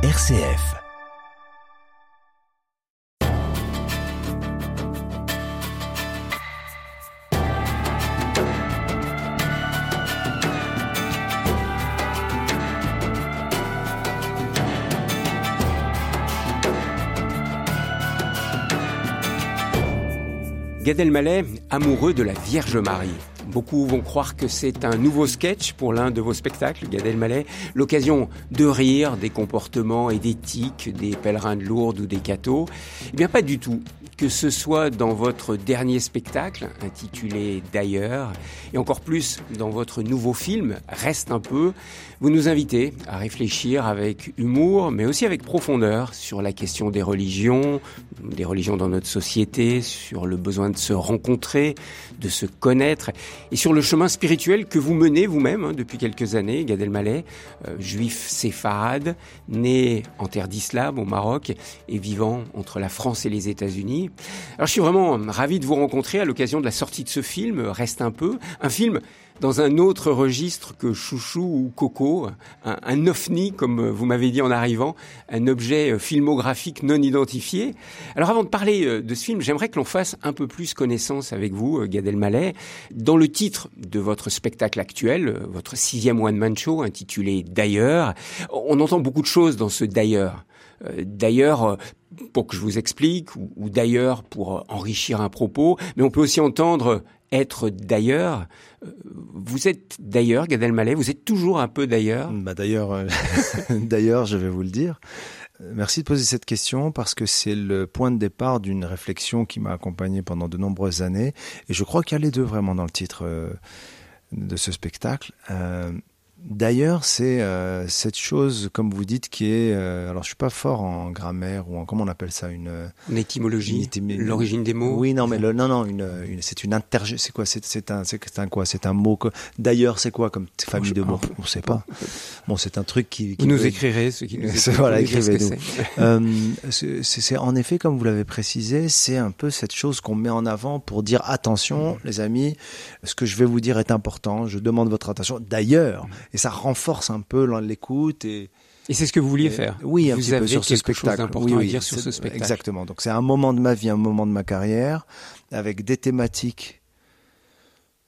RCF. Gad Elmaleh, amoureux de la Vierge Marie. Beaucoup vont croire que c'est un nouveau sketch pour l'un de vos spectacles, Gad Elmaleh, l'occasion de rire des comportements et d'éthique des pèlerins de Lourdes ou des cathos. Eh bien, pas du tout. Que ce soit dans votre dernier spectacle, intitulé D'ailleurs, et encore plus dans votre nouveau film, Reste un peu, vous nous invitez à réfléchir avec humour, mais aussi avec profondeur sur la question des religions, des religions dans notre société, sur le besoin de se rencontrer, de se connaître, et sur le chemin spirituel que vous menez vous-même hein, depuis quelques années, Gad Elmaleh, euh, juif séfarade, né en terre d'islam au Maroc et vivant entre la France et les États-Unis. Alors je suis vraiment ravi de vous rencontrer à l'occasion de la sortie de ce film, Reste un peu, un film dans un autre registre que Chouchou ou Coco, un, un comme vous m'avez dit en arrivant, un objet filmographique non identifié. Alors avant de parler euh, de ce film, j'aimerais que l'on fasse un peu plus connaissance avec vous, euh, Gad Elmaleh. Dans le titre de votre spectacle actuel, euh, votre sixième one-man show intitulé D'ailleurs, on entend beaucoup de choses dans ce D'ailleurs. D'ailleurs, pour que je vous explique, ou d'ailleurs pour enrichir un propos, mais on peut aussi entendre être d'ailleurs. Vous êtes d'ailleurs, Gad Elmaleh, vous êtes toujours un peu d'ailleurs bah D'ailleurs, euh, d'ailleurs, je vais vous le dire. Merci de poser cette question parce que c'est le point de départ d'une réflexion qui m'a accompagné pendant de nombreuses années. Et je crois qu'il y a les deux vraiment dans le titre euh, de ce spectacle. Euh, D'ailleurs, c'est euh, cette chose, comme vous dites, qui est. Euh, alors, je suis pas fort en grammaire ou en comment on appelle ça une. Une étymologie. L'origine des mots. Oui, non, mais le, non, non, une, une c'est une interge. C'est quoi C'est c'est un, c'est un quoi C'est un mot. Que, D'ailleurs, c'est quoi comme famille de mots? On sait pas. Bon, c'est un truc qui. qui vous nous écrirez, ce qui nous. voilà, écrivez-nous. euh, c'est en effet, comme vous l'avez précisé, c'est un peu cette chose qu'on met en avant pour dire attention, mmh. les amis, ce que je vais vous dire est important. Je demande votre attention. D'ailleurs. Mmh et ça renforce un peu l'écoute et et c'est ce que vous vouliez faire. Oui, un vous petit peu sur ce spectacle. Oui, oui, à dire sur ce spectacle. Exactement. Donc c'est un moment de ma vie, un moment de ma carrière, avec des thématiques,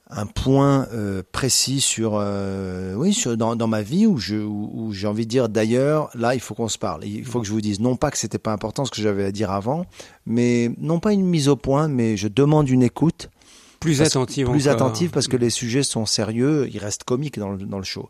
un point euh, précis sur, euh, oui, sur dans, dans, ma vie où je où, j'ai envie de dire d'ailleurs là il faut qu'on se parle. Il faut que je vous dise non pas que c'était pas important ce que j'avais à dire avant, mais non pas une mise au point, mais je demande une écoute plus attentive. Plus attentive parce que les sujets sont sérieux, ils restent comiques dans le, dans le show.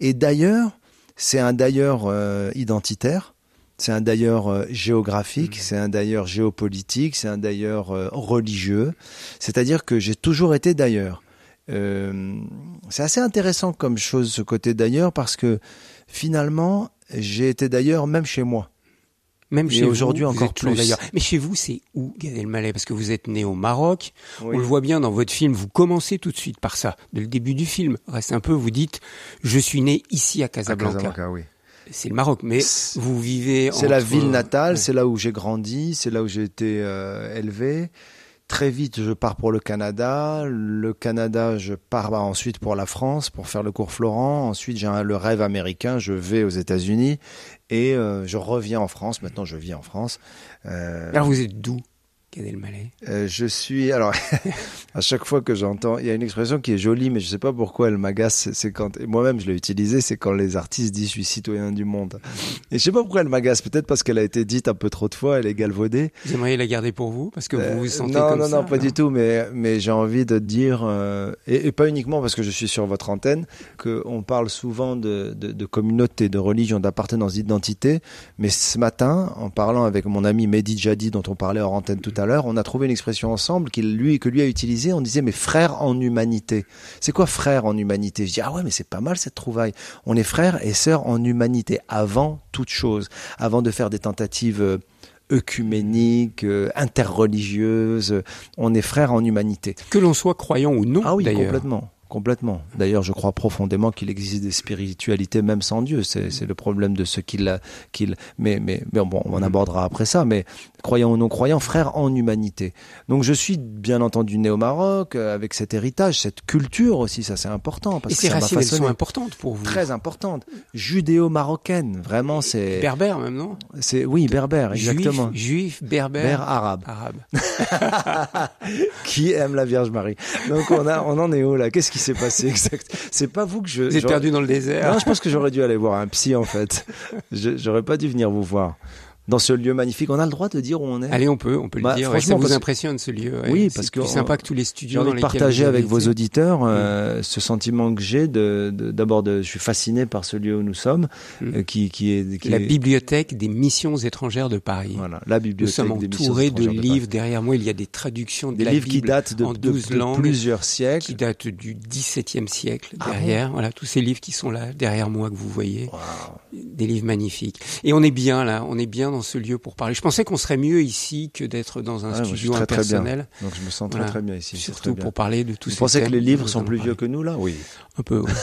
Et d'ailleurs, c'est un d'ailleurs euh, identitaire. C'est un d'ailleurs euh, géographique, mmh. c'est un d'ailleurs géopolitique, c'est un d'ailleurs euh, religieux. C'est-à-dire que j'ai toujours été d'ailleurs. Euh, c'est assez intéressant comme chose ce côté d'ailleurs parce que finalement j'ai été d'ailleurs même chez moi. Même chez aujourd'hui encore plus. D'ailleurs. Mais chez vous, c'est où, Gad Elmaleh Parce que vous êtes né au Maroc. On le voit bien dans votre film. Vous commencez tout de suite par ça. Dès le début du film, reste un peu. Vous dites, je suis né ici à Casablanca. À Casablanca oui. C'est le Maroc, mais vous vivez. C'est la ville natale. C'est là où j'ai grandi. C'est là où j'ai été euh, élevé. Très vite, je pars pour le Canada. Le Canada, je pars bah, ensuite pour la France pour faire le cours Florent. Ensuite, j'ai le rêve américain. Je vais aux États-Unis et euh, je reviens en France. Maintenant, je vis en France. Euh, vous êtes d'où? Gad Elmaleh euh, Je suis alors à chaque fois que j'entends, il y a une expression qui est jolie, mais je sais pas pourquoi elle m'agace. C'est quand moi-même je l'ai utilisée, c'est quand les artistes disent je suis citoyen du monde. Et je sais pas pourquoi elle m'agace. Peut-être parce qu'elle a été dite un peu trop de fois, elle est galvaudée. Vous aimeriez la garder pour vous parce que vous vous sentez non, comme non, ça Non, non, pas du tout. Mais mais j'ai envie de dire euh, et, et, pas uniquement parce que je suis sur votre antenne que on parle souvent de, de, de communauté, de religion, d'appartenance, d'identité. Mais ce matin, en parlant avec mon ami Mehdi Jadi dont on parlait hors antenne tout à l'heure, on a trouvé une expression ensemble qu'il lui que lui a utilisée. On disait mais frère en humanité. C'est quoi frère en humanité? Je dis ah ouais mais c'est pas mal cette trouvaille. On est frères et sœurs en humanité avant toute chose, avant de faire des tentatives euh, œcuméniques, euh, interreligieuses. On est frères en humanité. Que l'on soit croyant ou non. Ah oui complètement complètement. D'ailleurs, je crois profondément qu'il existe des spiritualités même sans Dieu. C'est le problème de ceux qui l'a. mais, mais, mais bon, on abordera après ça. Mais croyants ou non croyants, frères en humanité. Donc je suis bien entendu né au Maroc euh, avec cet héritage, cette culture aussi, ça c'est important. Parce Et ces racines, elles sont importantes pour vous Très importantes. Judéo-marocaine, vraiment c'est... Berbère même, non? C'est Oui, berbère, exactement. Juif, berbère. arabe. Arabe. qui aime la Vierge Marie. Donc on, a, on en est où là? Qu'est-ce qui s'est passé exact. C'est pas vous que je... Vous êtes perdu dans le désert. Non, je pense que j'aurais dû aller voir un psy en fait. J'aurais pas dû venir vous voir dans ce lieu magnifique. On a le droit de dire où on est. Allez, on peut, on peut le bah, dire. Franchement, ça vous impressionne ce lieu. Oui, parce que c'est sympa que tous les studios. J'ai envie de partager avec vos auditeurs euh, ce sentiment que j'ai. De, d'abord, de, je suis fasciné par ce lieu où nous sommes, mm. euh, qui, qui est qui la bibliothèque des missions étrangères de Paris. Voilà, la bibliothèque. Nous sommes entourés de, livres. Derrière moi, il y a des traductions des livres qui datent de, en 12 langues, plusieurs siècles, qui datent du XVIIe siècle. Ah derrière, voilà, tous ces livres qui sont là derrière moi que vous voyez, des livres magnifiques. Et on est bien là, on est bien dans ce lieu pour parler je pensais qu'on serait mieux ici que d'être dans un studio impersonnel. Donc je me sens très très bien ici. Surtout pour parler de tout ça. Vous pensez que les livres sont plus vieux que nous là? Oui. Un peu.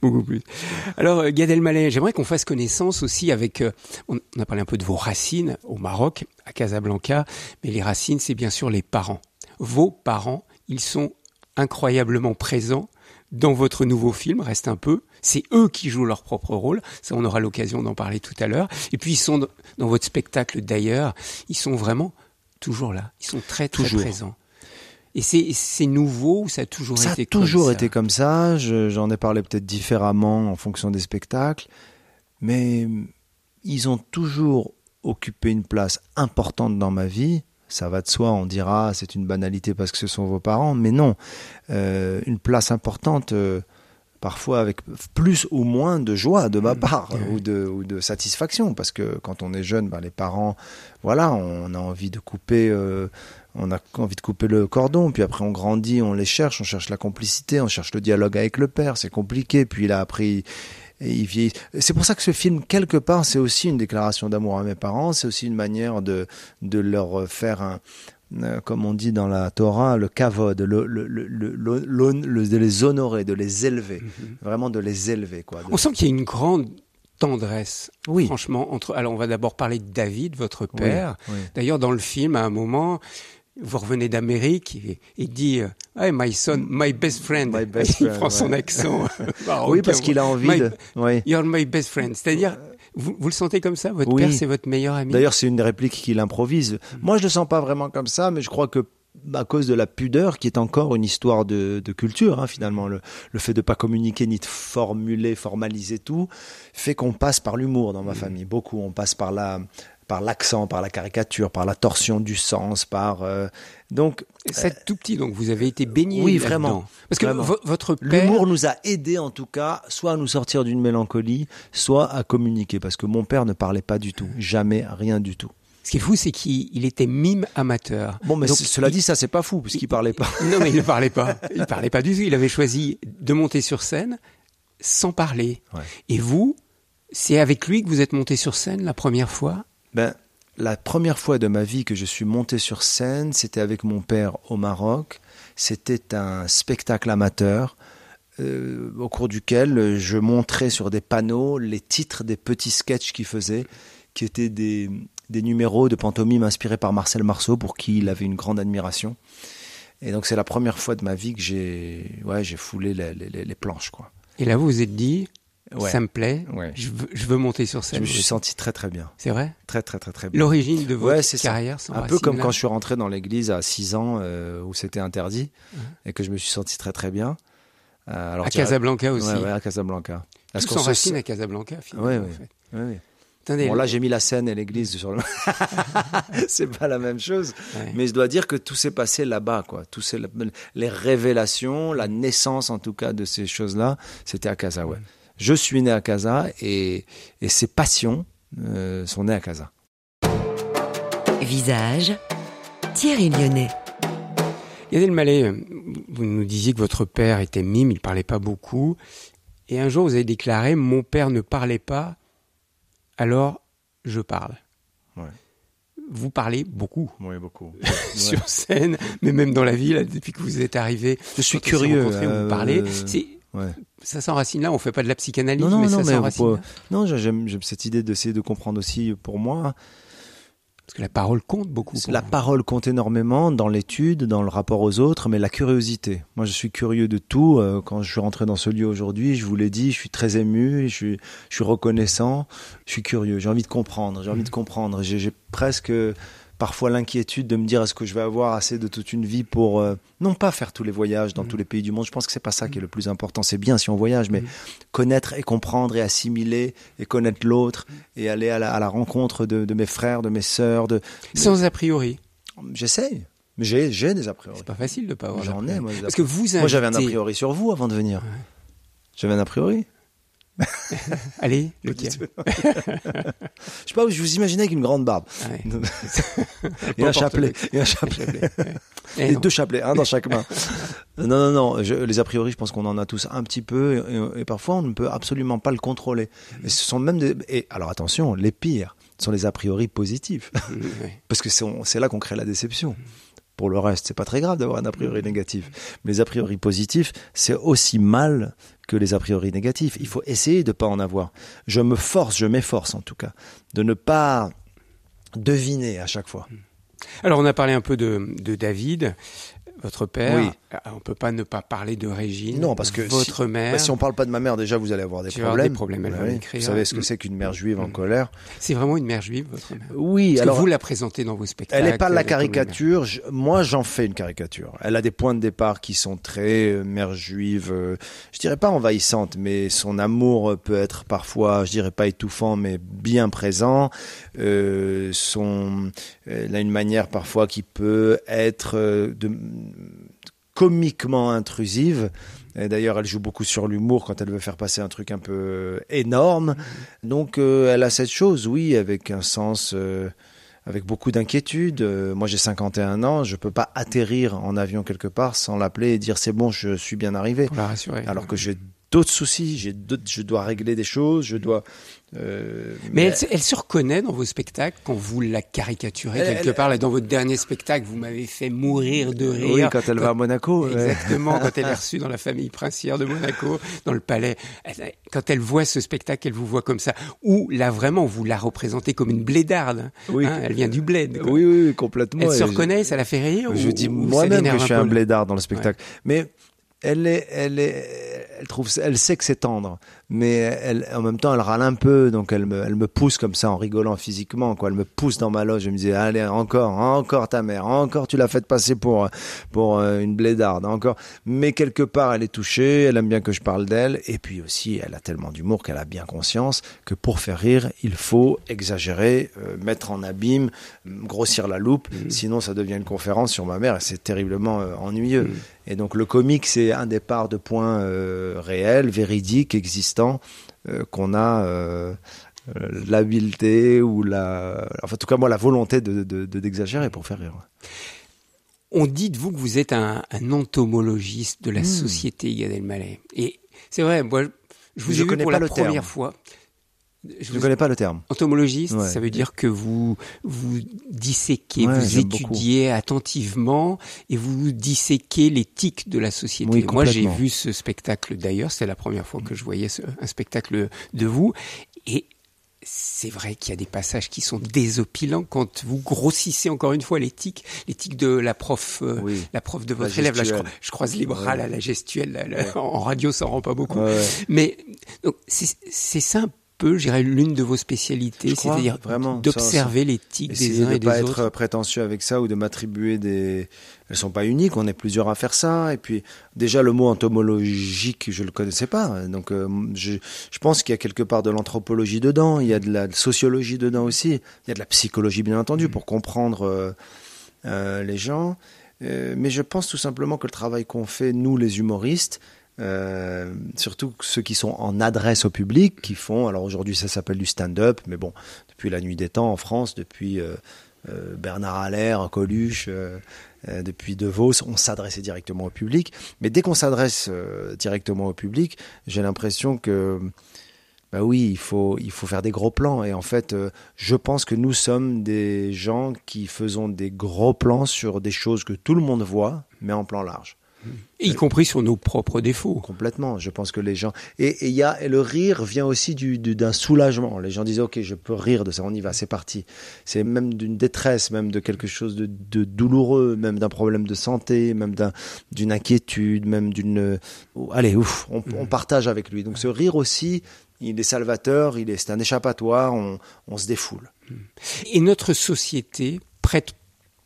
Beaucoup plus. Alors, euh, Gad Elmaleh, j'aimerais qu'on fasse connaissance aussi avec. Euh, on a parlé un peu de vos racines au Maroc, à Casablanca, mais les racines, c'est bien sûr les parents. Vos parents, ils sont incroyablement présents dans votre nouveau film, reste un peu. C'est eux qui jouent leur propre rôle. Ça, on aura l'occasion d'en parler tout à l'heure. Et puis, ils sont dans votre spectacle d'ailleurs. Ils sont vraiment toujours là. Ils sont très, très présents. Et c'est nouveau ou ça a toujours été comme ça a toujours été comme ça. J'en ai parlé peut-être différemment en fonction des spectacles. Mais ils ont toujours occupé une place importante dans ma vie ça va de soi, on dira c'est une banalité parce que ce sont vos parents, mais non, euh, une place importante, euh, parfois avec plus ou moins de joie de ma mmh. part ou, de, ou de satisfaction, parce que quand on est jeune, ben, les parents, voilà, on a envie de couper. Euh, on a envie de couper le cordon, puis après on grandit, on les cherche, on cherche la complicité, on cherche le dialogue avec le père, c'est compliqué, puis il a appris et C'est pour ça que ce film, quelque part, c'est aussi une déclaration d'amour à mes parents, c'est aussi une manière de, de leur faire un, euh, comme on dit dans la Torah, le kavod, le, le, le, de les honorer, de les élever, mhm. vraiment de les élever. Quoi, On sent qu'il y a une grande tendresse, oui. franchement. Entre... Alors, on va d'abord parler de David, votre père. D'ailleurs, dans le film, à un moment, vous revenez d'Amérique et, dit euh, Hey, my son, my best friend. il prend son accent. oui, parce qu'il a envie de. Oui. You're my best friend. C'est-à-dire, vous, vous, le sentez comme ça? Votre père, c'est votre meilleur ami? D'ailleurs, c'est une des répliques qu'il improvise. Mm. Moi, je le sens pas vraiment comme ça, mais je crois que à cause de la pudeur, qui est encore une histoire de, de culture, hein, finalement, le, le, fait de pas communiquer ni de formuler, formaliser tout, fait qu'on passe par l'humour dans ma mm. famille. Beaucoup, on passe par la, par l'accent, par la caricature, par la torsion du sens, par euh, donc c'est tout petit donc vous avez été baigné oui vraiment parce que votre père l'humour nous a aidé en tout cas soit à nous sortir d'une mélancolie soit à communiquer parce que mon père ne parlait pas du tout jamais rien du tout ce qui est fou, c'est qu'il était mime amateur. Bon, mais cela dit, ça c'est pas fou, puisqu'il parlait pas. Non, mais il ne parlait pas. Il parlait pas du tout. Il avait choisi de monter sur scène sans parler. Et vous, c'est avec lui que vous êtes monté sur scène la première fois ben, la première fois de ma vie que je suis monté sur scène, c'était avec mon père au Maroc. C'était un spectacle amateur euh, au cours duquel je montrais sur des panneaux les titres des petits sketchs qu'il faisait, qui étaient des, numéros de pantomime inspirés par Marcel Marceau, pour qui il avait une grande admiration. Et donc c'est la première fois de ma vie que j'ai foulé les, les, planches. quoi. Et là, vous vous êtes dit, ça me plaît. Je, veux, je, veux, monter sur scène. Je me suis senti très très bien. C'est vrai Très très très très bien. L'origine de votre carrière Un peu comme quand je suis rentré dans l'église à 6 ans euh, où c'était interdit et que je me suis senti très très bien. Euh, alors, à Casablanca aussi. Ouais, à Casablanca. Tout s'enracine se... à Casablanca finalement. Oui, oui. Bon, là, j'ai mis la scène et l'église sur le. c'est pas la même chose. Mais je dois dire que tout s'est passé là-bas, quoi. Tout les révélations, la naissance, en tout cas, de ces choses-là, c'était à Casa, ouais. Je suis né à Casa et, et ses passions euh, sont nées à Casa. Visage, Thierry Lyonnais. Yann Mallet, vous nous disiez que votre père était mime, il parlait pas beaucoup. Et un jour, vous avez déclaré Mon père ne parlait pas, alors je parle. vous parlez beaucoup. Oui, beaucoup. Sur scène, mais même dans la ville, depuis que vous êtes arrivé. Je suis curieux. Euh, vous parlez. Ouais. Ça s'enracine là, on fait pas de la psychanalyse, non, non, mais non, ça s'enracine. Non, j'aime cette idée d'essayer de comprendre aussi pour moi parce que la parole compte beaucoup. La parole compte énormément dans l'étude, dans le rapport aux autres, mais la curiosité. Moi, je suis curieux de tout. Euh, quand je suis rentré dans ce lieu aujourd'hui, je vous l'ai dit, je suis très ému, je suis, je suis reconnaissant, je suis curieux. J'ai envie de comprendre, j'ai envie de mmh. comprendre. J'ai presque parfois l'inquiétude de me dire est-ce que je vais avoir assez de toute une vie pour euh, non pas faire tous les voyages dans mm. tous les pays du monde. Je pense que c'est pas ça qui est le plus important. C'est bien si on voyage, mais mm. connaître et comprendre et assimiler et connaître l'autre et aller à la, rencontre de, mes frères, de mes sœurs, de sans a priori. J'essaye. Mais j'ai, j'ai des a priori. C'est pas facile de pas avoir. J'en ai, moi. Parce que vous Moi, j'avais un a priori sur vous avant de venir. J'avais un a priori. Allez, lequel Je sais pas, je vous imaginais avec une grande barbe. et, un chapelet, et un chapelet. Et, deux chapelets, un dans chaque main. non, non, non. les a priori, je pense qu'on en a tous un petit peu, et, parfois on ne peut absolument pas le contrôler. Et ce sont même des. Et alors attention, les pires sont les a priori positifs, parce que c'est là qu'on crée la déception. Pour le reste, c'est pas très grave d'avoir un a priori négatif. Mais les a priori positifs, c'est aussi mal que les a priori négatifs. Il faut essayer de ne pas en avoir. Je me force, je m'efforce en tout cas, de ne pas deviner à chaque fois. Alors on a parlé un peu de, de David votre père. Oui. Ah, on peut pas ne pas parler de Régine. Non, parce que votre si, mère. Bah, si on parle pas de ma mère, déjà vous allez avoir des problèmes. Avoir des problèmes. Elle va Vous savez ce que c'est qu'une mère juive en mm. colère C'est vraiment une mère juive, votre mère. Oui. Parce alors que vous la présentez dans vos spectacles. Elle n'est pas la caricature. moi, j'en fais une caricature. Elle a des points de départ qui sont très euh, mère juive. Euh, je dirais pas envahissante, mais son amour peut être parfois, je dirais pas étouffant, mais bien présent. Euh, son, elle a une manière parfois qui peut être euh, de comiquement intrusive. D'ailleurs, elle joue beaucoup sur l'humour quand elle veut faire passer un truc un peu énorme. Donc, euh, elle a cette chose, oui, avec un sens, euh, avec beaucoup d'inquiétude. Euh, moi, j'ai 51 ans, je peux pas atterrir en avion quelque part sans l'appeler et dire c'est bon, je suis bien arrivé. Pour la rassurer. Alors que j'ai d'autres soucis, j'ai je dois régler des choses, je dois. Euh, mais, Elle, elle, se reconnaît dans vos spectacles quand vous la caricaturez quelque part. Là, dans votre dernier spectacle, vous m'avez fait mourir de rire. Oui, quand elle va à Monaco. Exactement, quand elle est reçue dans la famille princière de Monaco, dans le palais. quand elle voit ce spectacle, elle vous voit comme ça. Ou là, vraiment, vous la représentez comme une blédarde. Oui. Hein, elle vient du bled. Oui, oui, complètement. Elle se reconnaît, ça la fait rire. Je dis moi-même que je suis un, blédard dans le spectacle. Mais elle est, elle est, elle trouve, elle sait que c'est tendre, mais elle, en même temps, elle râle un peu, donc elle me, elle me pousse comme ça en rigolant physiquement, quoi. Elle me pousse dans ma loge. Je me disais, allez, encore, encore ta mère, encore tu l'as fait passer pour, pour euh, une blédarde, encore. Mais quelque part, elle est touchée, elle aime bien que je parle d'elle, et puis aussi, elle a tellement d'humour qu'elle a bien conscience que pour faire rire, il faut exagérer, euh, mettre en abîme, grossir la loupe, mmh. sinon ça devient une conférence sur ma mère et c'est terriblement euh, ennuyeux. Mmh. Et donc le comique, c'est un départ de points euh, réels, véridiques, existants, euh, qu'on a euh, l'habileté ou la, enfin, en tout cas moi la volonté de d'exagérer pour faire rire. On dit de vous que vous êtes un, entomologiste de la hmm. société, Gad Elmaleh. Et c'est vrai, moi, je vous ai vu pour la première fois. Je ne connais pas le terme. Entomologiste, ça veut dire que vous vous disséquez, vous étudiez attentivement et vous disséquez l'éthique de la société. Moi, j'ai vu ce spectacle d'ailleurs, c'est la première fois que je voyais un spectacle de vous et c'est vrai qu'il y a des passages qui sont désopilants quand vous grossissez encore une fois l'éthique, l'éthique de la prof, euh, la prof de votre élève. Là, je, croise les bras, là, la gestuelle. en radio, ça rend pas beaucoup. Mais c'est simple peu, je dirais, l'une de vos spécialités, c'est-à-dire d'observer l'éthique des uns et de des autres. pas être prétentieux avec ça ou de m'attribuer des. Elles sont pas uniques, on est plusieurs à faire ça. Et puis déjà le mot entomologique, je le connaissais pas. Donc euh, je, je, pense qu'il y a quelque part de l'anthropologie dedans, il y a de la sociologie dedans aussi, il y a de la psychologie bien entendu pour comprendre euh, euh, les gens. mais je pense tout simplement que le travail qu'on fait nous les humoristes, euh, surtout ceux qui sont en adresse au public, qui font, alors aujourd'hui ça s'appelle du stand-up, mais bon, depuis la nuit des temps en France, depuis euh, euh, Bernard Allaire, Coluche, depuis De Vos, on s'adressait directement au public. Mais dès qu'on s'adresse directement au public, j'ai l'impression que bah oui, il faut, il faut faire des gros plans. Et en fait, euh, je pense que nous sommes des gens qui faisons des gros plans sur des choses que tout le monde voit, mais en plan large. Y compris sur nos propres défauts. Complètement. Je pense que les gens et il y a et le rire vient aussi du d'un soulagement. Les gens disent ok, je peux rire de ça, on y va, c'est parti. C'est même d'une détresse, même de quelque chose de, de douloureux, même d'un problème de santé, même d'un d'une inquiétude, même d'une allez ouf, on, on, partage avec lui. Donc ce rire aussi, il est salvateur, il est c'est un échappatoire, on, on se défoule. Et notre société prête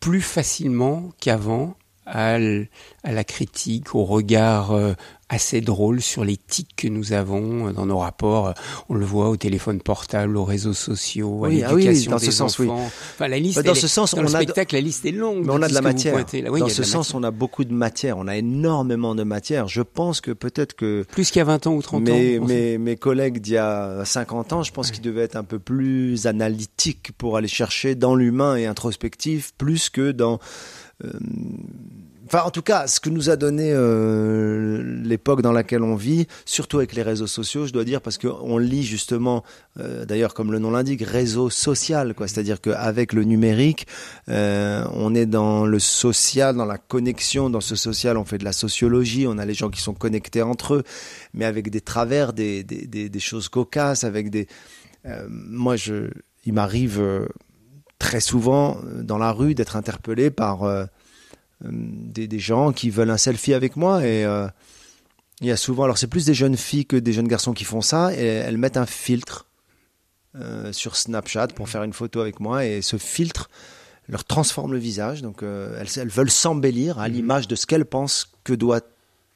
plus facilement qu'avant à, la critique, au regard euh, assez drôle sur les tics que nous avons dans nos rapports. On le voit au téléphone portable, aux réseaux sociaux, à l'éducation ah oui, dans ce sens, Oui. Enfin, la liste, dans ce sens, dans on le spectacle, la liste est longue. Mais on a de la matière. dans ce sens, on a beaucoup de matière. On a énormément de matière. Je pense que peut-être que plus qu'il y a 20 ans ou 30 mes, ans. Mes, mes collègues d'il y a 50 ans, je pense qu'ils devaient être un peu plus analytiques pour aller chercher dans l'humain et introspectif, plus que dans euh, Enfin, en tout cas, ce que nous a donné euh, l'époque dans laquelle on vit, surtout avec les réseaux sociaux, je dois dire, parce qu'on lit justement, euh, d'ailleurs, comme le nom l'indique, réseau social, quoi. C'est-à-dire qu'avec le numérique, euh, on est dans le social, dans la connexion. Dans ce social, on fait de la sociologie. On a les gens qui sont connectés entre eux, mais avec des travers, des, choses cocasses, avec des. Euh, moi, il m'arrive très souvent dans la rue d'être interpellé par euh, des, des, gens qui veulent un selfie avec moi et euh, il y a souvent, alors c'est plus des jeunes filles que des jeunes garçons qui font ça et elles mettent un filtre euh, sur Snapchat pour faire une photo avec moi et ce filtre leur transforme le visage. Donc euh, elles, elles, veulent s'embellir à mhm. l'image de ce qu'elles pensent que doit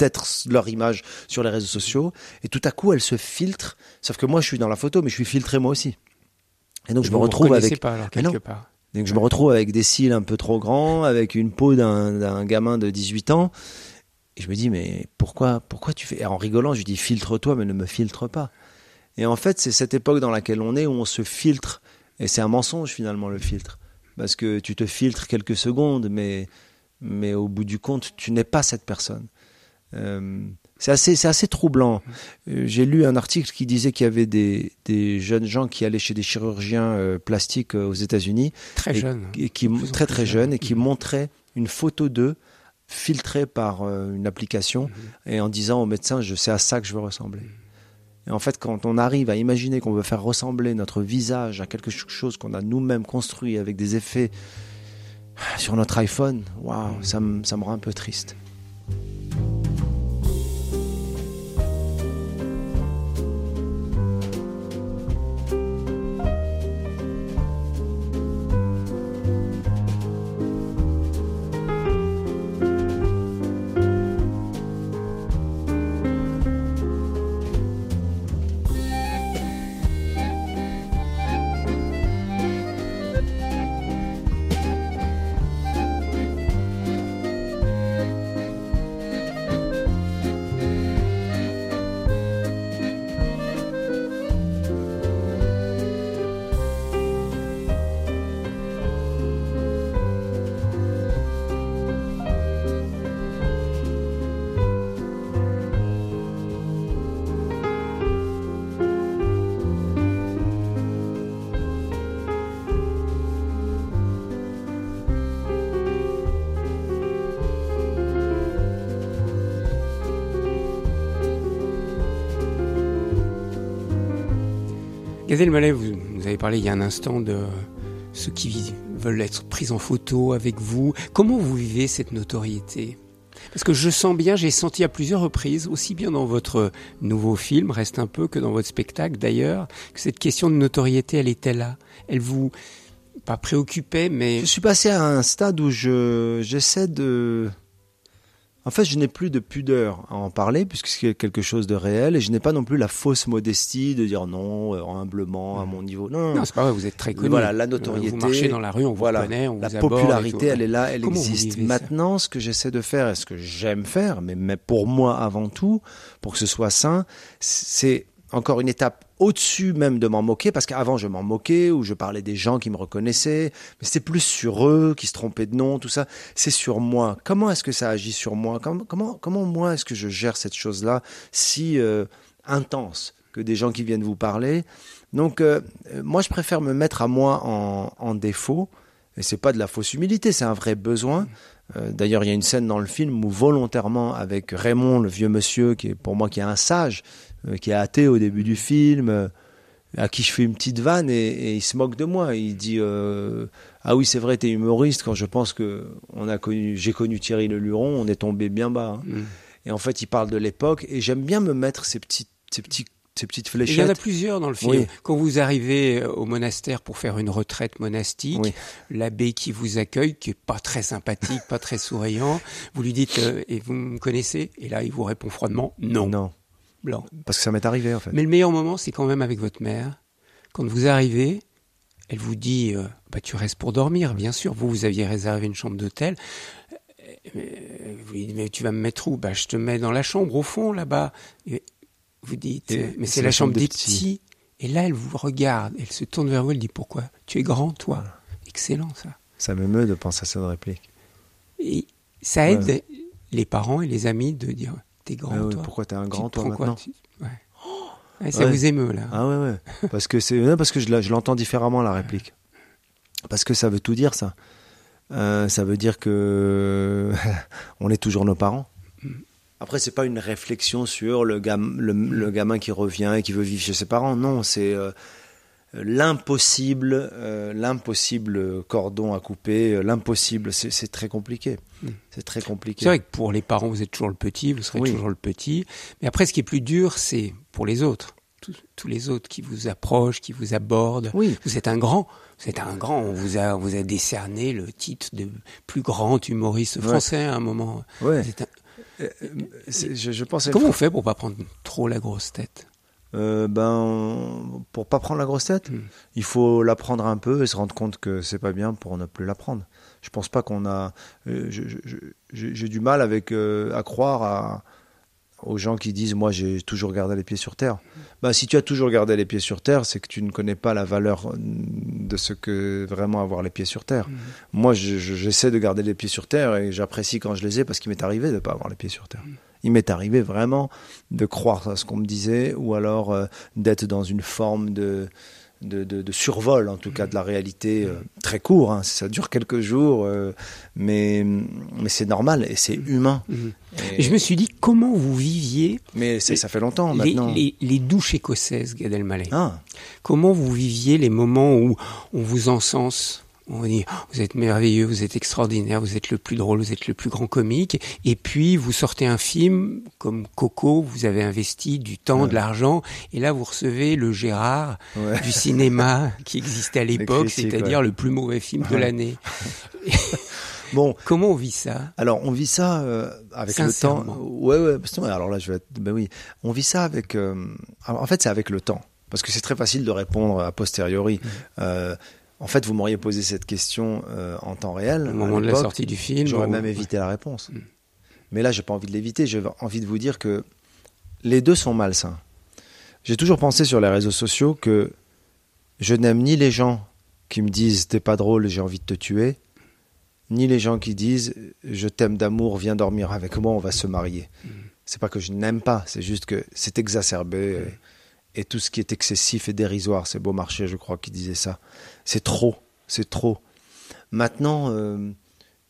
être leur image sur les réseaux sociaux. Et tout à coup, elles se filtrent. Sauf que moi, je suis dans la photo, mais je suis filtré moi aussi. Et donc, je me retrouve avec. Pas, alors, quelque part. Donc je me retrouve avec des cils un peu trop grands, avec une peau d'un gamin de 18 ans. Et je me dis, mais pourquoi, pourquoi tu fais? Et En rigolant, je lui dis, filtre-toi, mais ne me filtre pas. Et en fait, c'est cette époque dans laquelle on est où on se filtre. Et c'est un mensonge finalement, le filtre. Parce que tu te filtres quelques secondes, mais, mais au bout du compte, tu n'es pas cette personne. Euh, c'est assez, c'est assez troublant. Euh, j'ai lu un article qui disait qu'il y avait des, des, jeunes gens qui allaient chez des chirurgiens euh, plastiques euh, aux États-Unis, très jeunes, et qui très très jeunes, et qui montraient une photo d'eux filtrée par une application mm-hmm. et en disant au médecin, je sais à ça que je veux ressembler. Et en fait, quand on arrive à imaginer qu'on veut faire ressembler notre visage à quelque chose qu'on a nous-mêmes construit avec des effets sur notre iPhone, waouh, ça, ça me rend un peu triste. Gad Elmaleh, vous, vous avez parlé il y a un instant de ceux qui veulent être pris en photo avec vous. Comment vous vivez cette notoriété? Parce que je sens bien, j'ai senti à plusieurs reprises, aussi bien dans votre nouveau film, Reste un peu, que dans votre spectacle d'ailleurs, que cette question de notoriété, elle était là. Elle vous pas préoccupait, mais... Je suis passé à un stade où je j'essaie de en fait, je n'ai plus de pudeur à en parler puisque c'est quelque chose de réel et je n'ai pas non plus la fausse modestie de dire non, euh, humblement, à mon niveau. Non, non c'est pas vrai, vous êtes très connu. Voilà, la notoriété. Vous marchez dans la rue, on vous voilà, connaît, on la vous popularité, elle est là, elle existe. Maintenant, ce que j'essaie de faire et ce que j'aime faire, mais, mais pour moi avant tout, pour que ce soit sain, c'est encore une étape au-dessus même de m'en moquer, parce qu'avant je m'en moquais, ou je parlais des gens qui me reconnaissaient, mais c'est plus sur eux qui se trompaient de nom, tout ça, c'est sur moi. Comment est-ce que ça agit sur moi? Comment, comment, comment moi est-ce que je gère cette chose-là si euh, intense que des gens qui viennent vous parler? Donc, euh, moi, je préfère me mettre à moi en, en défaut. Et c'est pas de la fausse humilité, c'est un vrai besoin. Euh, D'ailleurs, il y a une scène dans le film où volontairement, avec Raymond, le vieux monsieur, qui est pour moi qui est un sage, euh, qui est athée au début du film, euh, à qui je fais une petite vanne et, et il se moque de moi. Il dit euh, ah oui c'est vrai t'es humoriste quand je pense que on a connu j'ai connu Thierry Le Luron on est tombé bien bas. hein. Mm. Et en fait il parle de l'époque et j'aime bien me mettre ces petites ces petits ces petites Il y en a fléchettes. plusieurs dans le film. Oui. Quand vous arrivez euh, au monastère pour faire une retraite monastique, Oui. l'abbé qui vous accueille, qui est pas très sympathique, pas très souriant, vous lui dites euh, et vous me connaissez? Et là, il vous répond froidement non, Non blanc. parce que ça m'est arrivé en fait. Mais le meilleur moment, c'est quand même avec votre mère. Quand vous arrivez, elle vous dit euh, bah, Tu restes pour dormir, bien sûr. Vous, vous aviez réservé une chambre d'hôtel. Vous lui dites Mais tu vas me mettre où? Bah, Je te mets dans la chambre, au fond, là-bas. Vous dites Et Mais c'est la, chambre des petits. Et là, elle vous regarde. Elle se tourne vers vous. Elle dit Pourquoi? Tu es grand, toi. Excellent, ça. Ça m'émeut de penser à cette réplique. Et ça aide Ouais. les parents et les amis de dire T'es grand, Ah oui, toi. pourquoi t'es un grand toi maintenant? Tu- ouais. Ouais, Ça Ouais. vous émeut, là. Ah ouais ouais parce que c'est non, parce que je l'entends différemment la réplique. Parce que ça veut tout dire ça. Euh, ça veut dire que on est toujours nos parents. Après, c'est pas une réflexion sur le, gam- le, le gamin qui revient et qui veut vivre chez ses parents. Non, c'est euh, l'impossible, euh, l'impossible cordon à couper, euh, l'impossible. C'est très compliqué. Mm. C'est très compliqué. C'est vrai que pour les parents, vous êtes toujours le petit, vous serez Oui. toujours le petit. Mais après, ce qui est plus dur, c'est pour les autres. Tous, les autres qui vous approchent, qui vous abordent. Oui. Vous êtes un grand. Vous êtes un grand. On vous a, on vous a décerné le titre de plus grand humoriste français à un moment. Ouais. Vous êtes un- C'est- Je, je pense. Comment on fait pour pas prendre trop la grosse tête? Euh, ben, pour pas prendre la grosse tête, Mm. il faut la prendre un peu et se rendre compte que c'est pas bien pour ne plus la prendre. Je pense pas qu'on a. euh, J'ai j'ai du mal avec euh, à croire à, aux gens qui disent moi j'ai toujours gardé les pieds sur terre. Ben, si tu as toujours gardé les pieds sur terre, c'est que tu ne connais pas la valeur euh, de ce que vraiment avoir les pieds sur terre. Moi, je- je- j'essaie de garder les pieds sur terre et j'apprécie quand je les ai parce qu'il m'est arrivé de ne pas avoir les pieds sur terre. Il m'est arrivé vraiment de croire à ce qu'on me disait ou alors euh, d'être dans une forme de, de, de- de survol, en tout cas de la réalité, euh, très court. hein. ça dure quelques jours, euh, mais, mais c'est normal et c'est humain. Et je me suis dit, comment vous viviez Mais ça fait longtemps les, maintenant. les- les douches écossaises, Gad Elmaleh Ah, Comment vous viviez les moments où on vous encense on vous dit, vous êtes merveilleux, vous êtes extraordinaire, vous êtes le plus drôle, vous êtes le plus grand comique. Et puis, vous sortez un film comme Coco, vous avez investi du temps, Ouais. de l'argent. Et là, vous recevez le Gérard ouais. du cinéma qui existait à l'époque, c'est-à-dire le plus mauvais film de l'année. Bon, Comment on vit ça? Alors, on vit ça euh, avec le temps. Ouais, ouais. Alors là, je vais être. Ben oui. On vit ça avec. euh, alors, En fait, c'est avec le temps. Parce que c'est très facile de répondre a posteriori. Mmh. Euh, en fait, vous m'auriez posé cette question euh, en temps réel. Au moment de la sortie du film J'aurais ou- même évité la réponse. Mm. Mais là, j'ai pas envie de l'éviter. J'ai envie de vous dire que les deux sont malsains. J'ai toujours pensé sur les réseaux sociaux que je n'aime ni les gens qui me disent t'es pas drôle, j'ai envie de te tuer, ni les gens qui disent je t'aime d'amour, viens dormir avec moi, on va se marier. C'est pas que je n'aime pas, c'est juste que c'est exacerbé et, et tout ce qui est excessif et dérisoire, c'est Beaumarchais, je crois, qui disait ça. C'est trop, c'est trop. Maintenant, euh,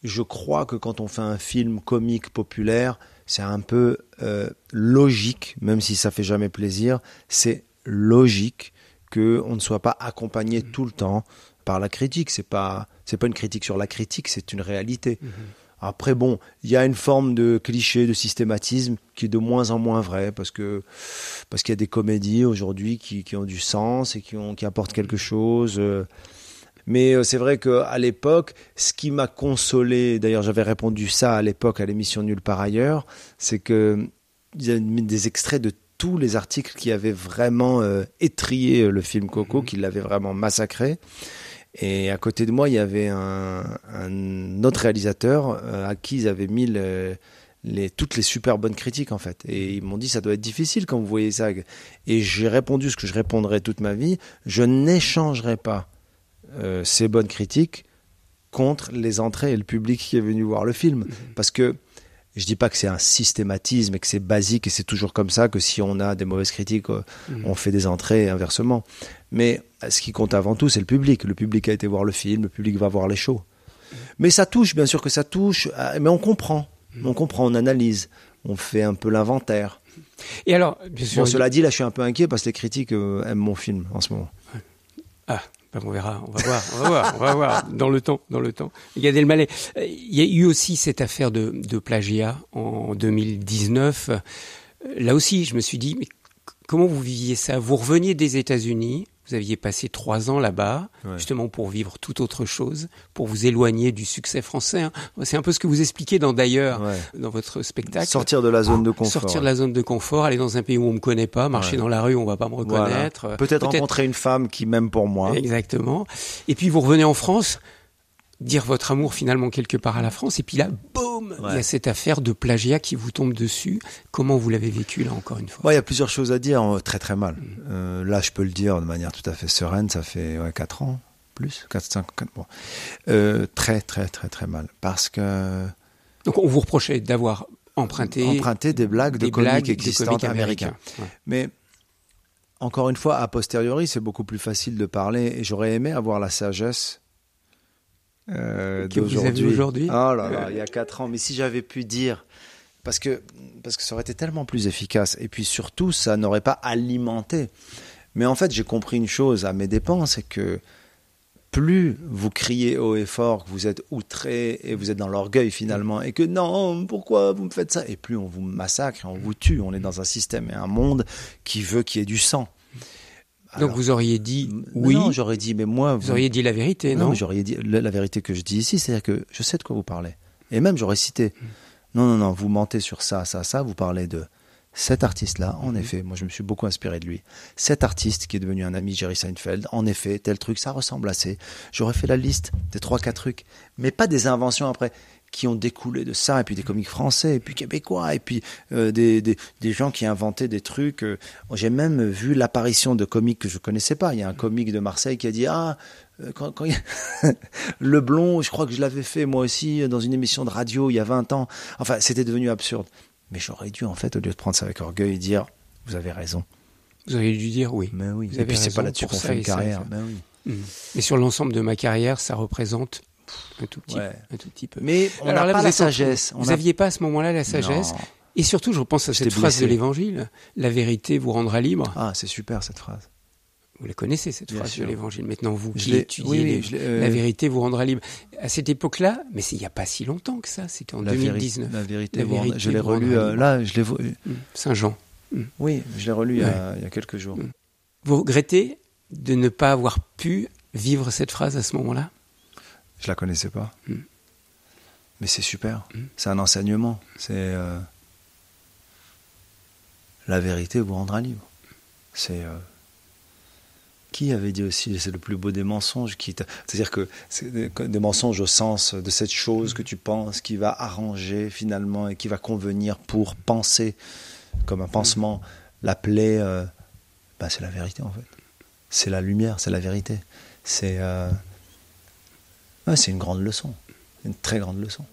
je crois que quand on fait un film comique populaire, c'est un peu euh, logique, même si ça fait jamais plaisir, c'est logique que on ne soit pas accompagné tout le temps par la critique. C'est pas pas une critique sur la critique, c'est une réalité. Après bon, il y a une forme de cliché, de systématisme qui est de moins en moins vrai parce que parce qu'il y a des comédies aujourd'hui qui, qui ont du sens et qui ont qui apportent quelque chose. euh, mais euh, c'est vrai qu'à l'époque, ce qui m'a consolé, d'ailleurs j'avais répondu ça à l'époque à l'émission Nulle par ailleurs, c'est que il y a mis des extraits de tous les articles qui avaient vraiment euh, étrié euh, le film Coco, qui l'avaient vraiment massacré. Et à côté de moi, il y avait un, un autre réalisateur euh, à qui ils avaient mis le- les, toutes les super bonnes critiques en fait. Et ils m'ont dit ça doit être difficile quand vous voyez ça. Et j'ai répondu ce que je répondrai toute ma vie. Je n'échangerai pas euh, ces bonnes critiques contre les entrées et le public qui est venu voir le film. Parce que Je dis pas que c'est un systématisme et que c'est basique et c'est toujours comme ça que si on a des mauvaises critiques, euh, Mhm. on fait des entrées inversement. Mais ce qui compte avant tout, c'est le public. Le public a été voir le film, le public va voir les shows. Mais ça touche, bien sûr que ça touche, euh, mais on comprend. On comprend, on analyse, on fait un peu l'inventaire. Et alors, bien sûr. Bon, cela dit, là, je suis un peu inquiet parce que les critiques euh, aiment mon film en ce moment. Ah, ben on verra, on va voir, on va voir, on va voir dans le temps, dans le temps. Gad Elmaleh, euh, il y a eu aussi cette affaire de, de plagiat en 2019. Euh, Là aussi, je me suis dit, mais comment vous viviez ça? Vous reveniez des États-Unis, vous aviez passé trois ans là-bas, Ouais. justement pour vivre toute autre chose, pour vous éloigner du succès français. hein. C'est un peu ce que vous expliquez dans d'ailleurs, Ouais. dans votre spectacle. Sortir de la zone de confort. Sortir de la zone de confort, aller dans un pays où on me connaît pas, marcher Ouais. dans la rue, on va pas me reconnaître. Peut-être rencontrer une femme qui m'aime pour moi. Exactement. Et puis vous revenez en France, dire votre amour finalement quelque part à la France, et puis là, boum, il y a cette affaire de plagiat qui vous tombe dessus. Comment vous l'avez vécu là encore une fois il y a plusieurs choses à dire, très très mal. Mm. Euh, là, je peux le dire de manière tout à fait sereine, ça fait ouais, 4 ans, plus, 4, 5, 4, bon. Euh, très très très très mal. Parce que Donc on vous reprochait d'avoir emprunté, emprunter des blagues de des comiques de existantes comiques américains. américains. Ouais. Mais encore une fois, a posteriori, c'est beaucoup plus facile de parler et j'aurais aimé avoir la sagesse euh, Que vous avez aujourd'hui. Oh là là, Euh. il y a quatre ans. Mais si j'avais pu dire, parce que parce que ça aurait été tellement plus efficace et puis surtout, ça n'aurait pas alimenté. Mais en fait, j'ai compris une chose à mes dépens, c'est que plus vous criez haut et fort que vous êtes outré et vous êtes dans l'orgueil finalement et que non, pourquoi vous me faites ça? Et plus on vous massacre, on vous tue. On est dans un système et un monde qui veut qu'il y ait du sang. Donc vous auriez dit oui, Non, j'aurais dit, mais moi, vous auriez dit la vérité, non, non, j'aurais dit la, la vérité que je dis ici, c'est-à-dire que je sais de quoi vous parlez. Et même j'aurais cité. Mm. Non, non, non, vous mentez sur ça, ça, ça. Vous parlez de cet artiste-là. En effet, moi je me suis beaucoup inspiré de lui. Cet artiste qui est devenu un ami Jerry Seinfeld. En effet, tel truc, ça ressemble assez. J'aurais fait la liste des trois, quatre trucs, mais pas des inventions après qui ont découlé de ça, et puis des comiques français, et puis québécois, et puis euh, des, des, des gens qui inventaient des trucs. euh. J'ai même vu l'apparition de comiques que je connaissais pas. Il y a un comique de Marseille qui a dit ah euh, quand, quand le blond, je crois que je l'avais fait moi aussi dans une émission de radio il y a 20 ans. Enfin, c'était devenu absurde. Mais j'aurais dû en fait au lieu de prendre ça avec orgueil dire vous avez raison. Vous auriez dû dire oui. Mais oui. Vous Et puis c'est pas là-dessus qu'on fait une carrière. ça. Mais oui. Mm. Mais sur l'ensemble de ma carrière, ça représente un tout petit, Ouais. un tout petit peu. Mais on Alors n'a là, pas vous la sagesse. Vous a- n'aviez pas à ce moment-là la sagesse. Non. Et surtout, je repense à cette phrase blessé. de l'Évangile la vérité vous rendra libre. Ah, c'est super cette phrase. Vous la connaissez cette Bien phrase sûr. de l'Évangile. Maintenant, vous Je qui étudiez oui, oui, les- je l'ai, euh, la vérité vous rendra libre. À cette époque-là, mais c'est il n'y a pas si longtemps que ça. C'était en La, véri- 2019. la vérité. La vous rend- vérité je l'ai vous rendra relu euh, libre. là. Je l'ai. Mm. Saint Jean. Oui, je l'ai relu il y a- Ouais. il y a quelques jours. Mm. Vous regrettez de ne pas avoir pu vivre cette phrase à ce moment-là? Je la connaissais pas. Mm. Mais c'est super. Mm. C'est un enseignement. C'est euh, la vérité vous rendra libre. C'est euh, qui avait dit aussi c'est le plus beau des mensonges qui c'est-à-dire que c'est des, des mensonges au sens de cette chose que tu penses qui va arranger finalement et qui va convenir pour penser comme un pansement la plaie euh, bah, c'est la vérité en fait. C'est la lumière, c'est la vérité. C'est euh, Ouais, c'est une grande leçon. Une très grande leçon.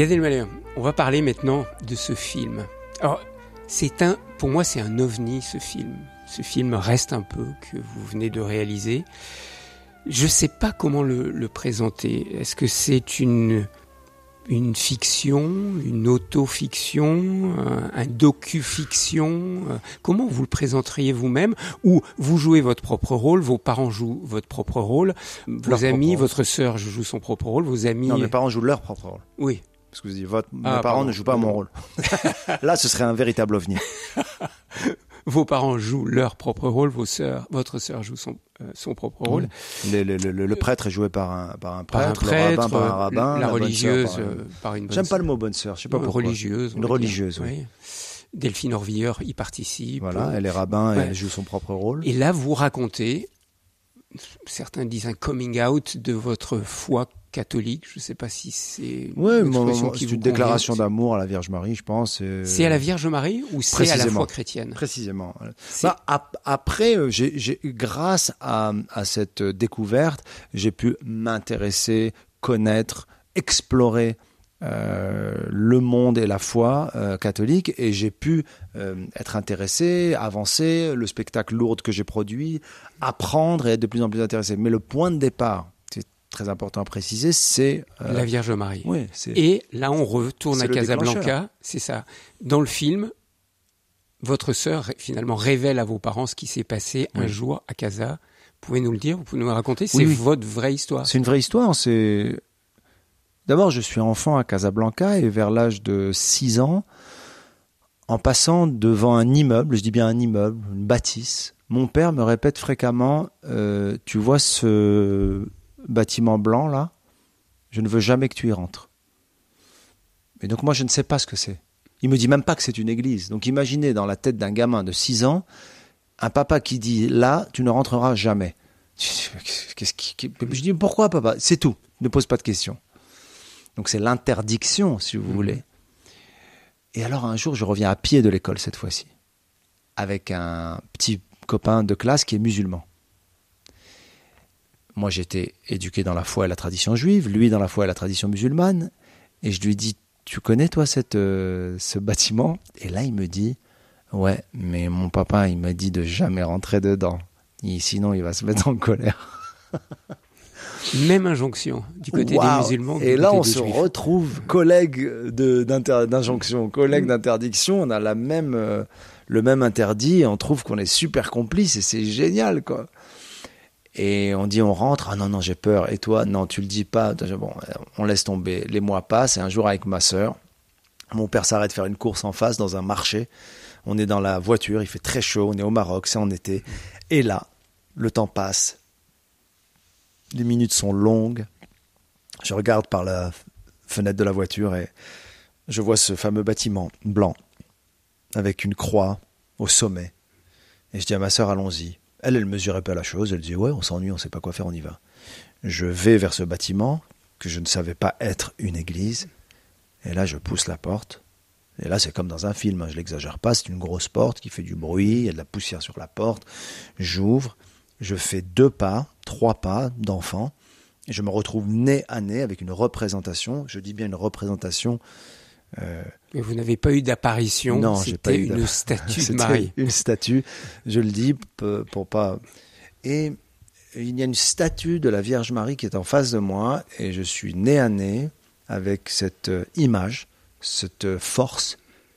Gad Elmaleh, on va parler maintenant de ce film. Alors, c'est un, pour moi, c'est un ovni ce film. Ce film reste un peu que vous venez de réaliser. Je sais pas comment le, le présenter. Est-ce que c'est une une fiction, une auto-fiction, un, docu-fiction? Comment vous le présenteriez vous-même? Ou vous jouez votre propre rôle, vos parents jouent votre propre rôle, vos Leur amis, votre sœur joue son propre rôle, vos amis... Non, mes parents jouent leur propre rôle. Oui, Parce que vous dites, votre, Ah, mes parents pardon. ne jouent pas mon rôle. Là, ce serait un véritable ovni. vos parents jouent leur propre rôle, vos sœurs, votre sœur joue son, euh, son propre rôle. Le, le- le- le prêtre est joué par un, par un Par un prêtre, prêtre, le rabbin par un euh, rabbin, la, religieuse par euh, par une bonne J'aime pas le mot bonne sœur, je sais pas Une pourquoi. religieuse. Une religieuse, oui. Delphine Orvilleur y participe. Voilà, elle est rabbin et elle joue son propre rôle. Et là, vous racontez, certains disent un coming out de votre foi catholique. Je ne sais pas si c'est une déclaration d'amour à la Vierge Marie, je pense. et- C'est à la Vierge Marie ou c'est à la foi chrétienne Précisément. Bah, ap- après, euh, grâce à, à cette découverte, j'ai pu m'intéresser, connaître, explorer euh, le monde et la foi euh, catholique et j'ai pu euh, être intéressé, avancer, le spectacle lourd que j'ai produit, apprendre et être de plus en plus intéressé. Mais le point de départ, c'est très important à préciser, c'est... La Vierge Marie. oui. Et là, on retourne à Casablanca. C'est ça. Dans le film, votre sœur finalement révèle à vos parents ce qui s'est passé un jour à Casa. Vous pouvez nous le dire Vous pouvez nous le raconter C'est oui. votre vraie histoire. C'est une vraie histoire. C'est d'abord, je suis enfant à Casablanca et vers l'âge de 6 ans, en passant devant un immeuble, je dis bien un immeuble, une bâtisse, mon père me répète fréquemment euh, "Tu vois ce bâtiment blanc là? Je ne veux jamais que tu y rentres." Et donc moi, je ne sais pas ce que c'est. Il me dit même pas que c'est une église. Donc imaginez dans la tête d'un gamin de 6 ans un papa qui dit "Là, tu ne rentreras jamais." Je dis pourquoi papa? C'est tout. Ne pose pas de questions. Donc c'est l'interdiction, si vous voulez. Et alors un jour, je reviens à pied de l'école cette fois-ci, avec un petit copain de classe qui est musulman. Moi, j'étais éduqué dans la foi et la tradition juive, lui dans la foi et la tradition musulmane, et je lui dis "Tu connais toi cette euh, ce bâtiment? Et là, il me dit "Ouais, mais mon papa, il m'a dit de jamais rentrer dedans, sinon il va se mettre en colère." Même injonction du côté des musulmans. Et là, on des se juifs. retrouve collègues d'injonction, collègues d'interdiction. On a la même, euh, le même interdit et on trouve qu'on est super complices et c'est génial, quoi. Et on dit, on rentre. Ah non, non, j'ai peur. Et toi, non, tu le dis pas. Bon, on laisse tomber. Les mois passent et un jour, avec ma sœur, mon père s'arrête faire une course en face dans un marché. On est dans la voiture, il fait très chaud, on est au Maroc, c'est en été. Et là, le temps passe. Les minutes sont longues. Je regarde par la fenêtre de la voiture et je vois ce fameux bâtiment blanc avec une croix au sommet. Et je dis à ma sœur, allons-y. Elle, elle mesurait pas la chose. Elle dit, ouais, on s'ennuie, on sait pas quoi faire, on y va. Je vais vers ce bâtiment que je ne savais pas être une église. Et là, je pousse la porte. Et là, c'est comme dans un film, hein, je l'exagère pas. C'est une grosse porte qui fait du bruit, il y a de la poussière sur la porte. J'ouvre, je fais deux pas, trois pas d'enfant. Et je me retrouve nez à nez avec une représentation. Je dis bien une représentation. euh, Mais vous n'avez pas eu d'apparition. Non, j'ai pas C'était eu une statue de C'était Marie. Une statue, je le dis pour pas. Et il y a une statue de la Vierge Marie qui est en face de moi et je suis nez à nez avec cette euh, image, cette euh, force,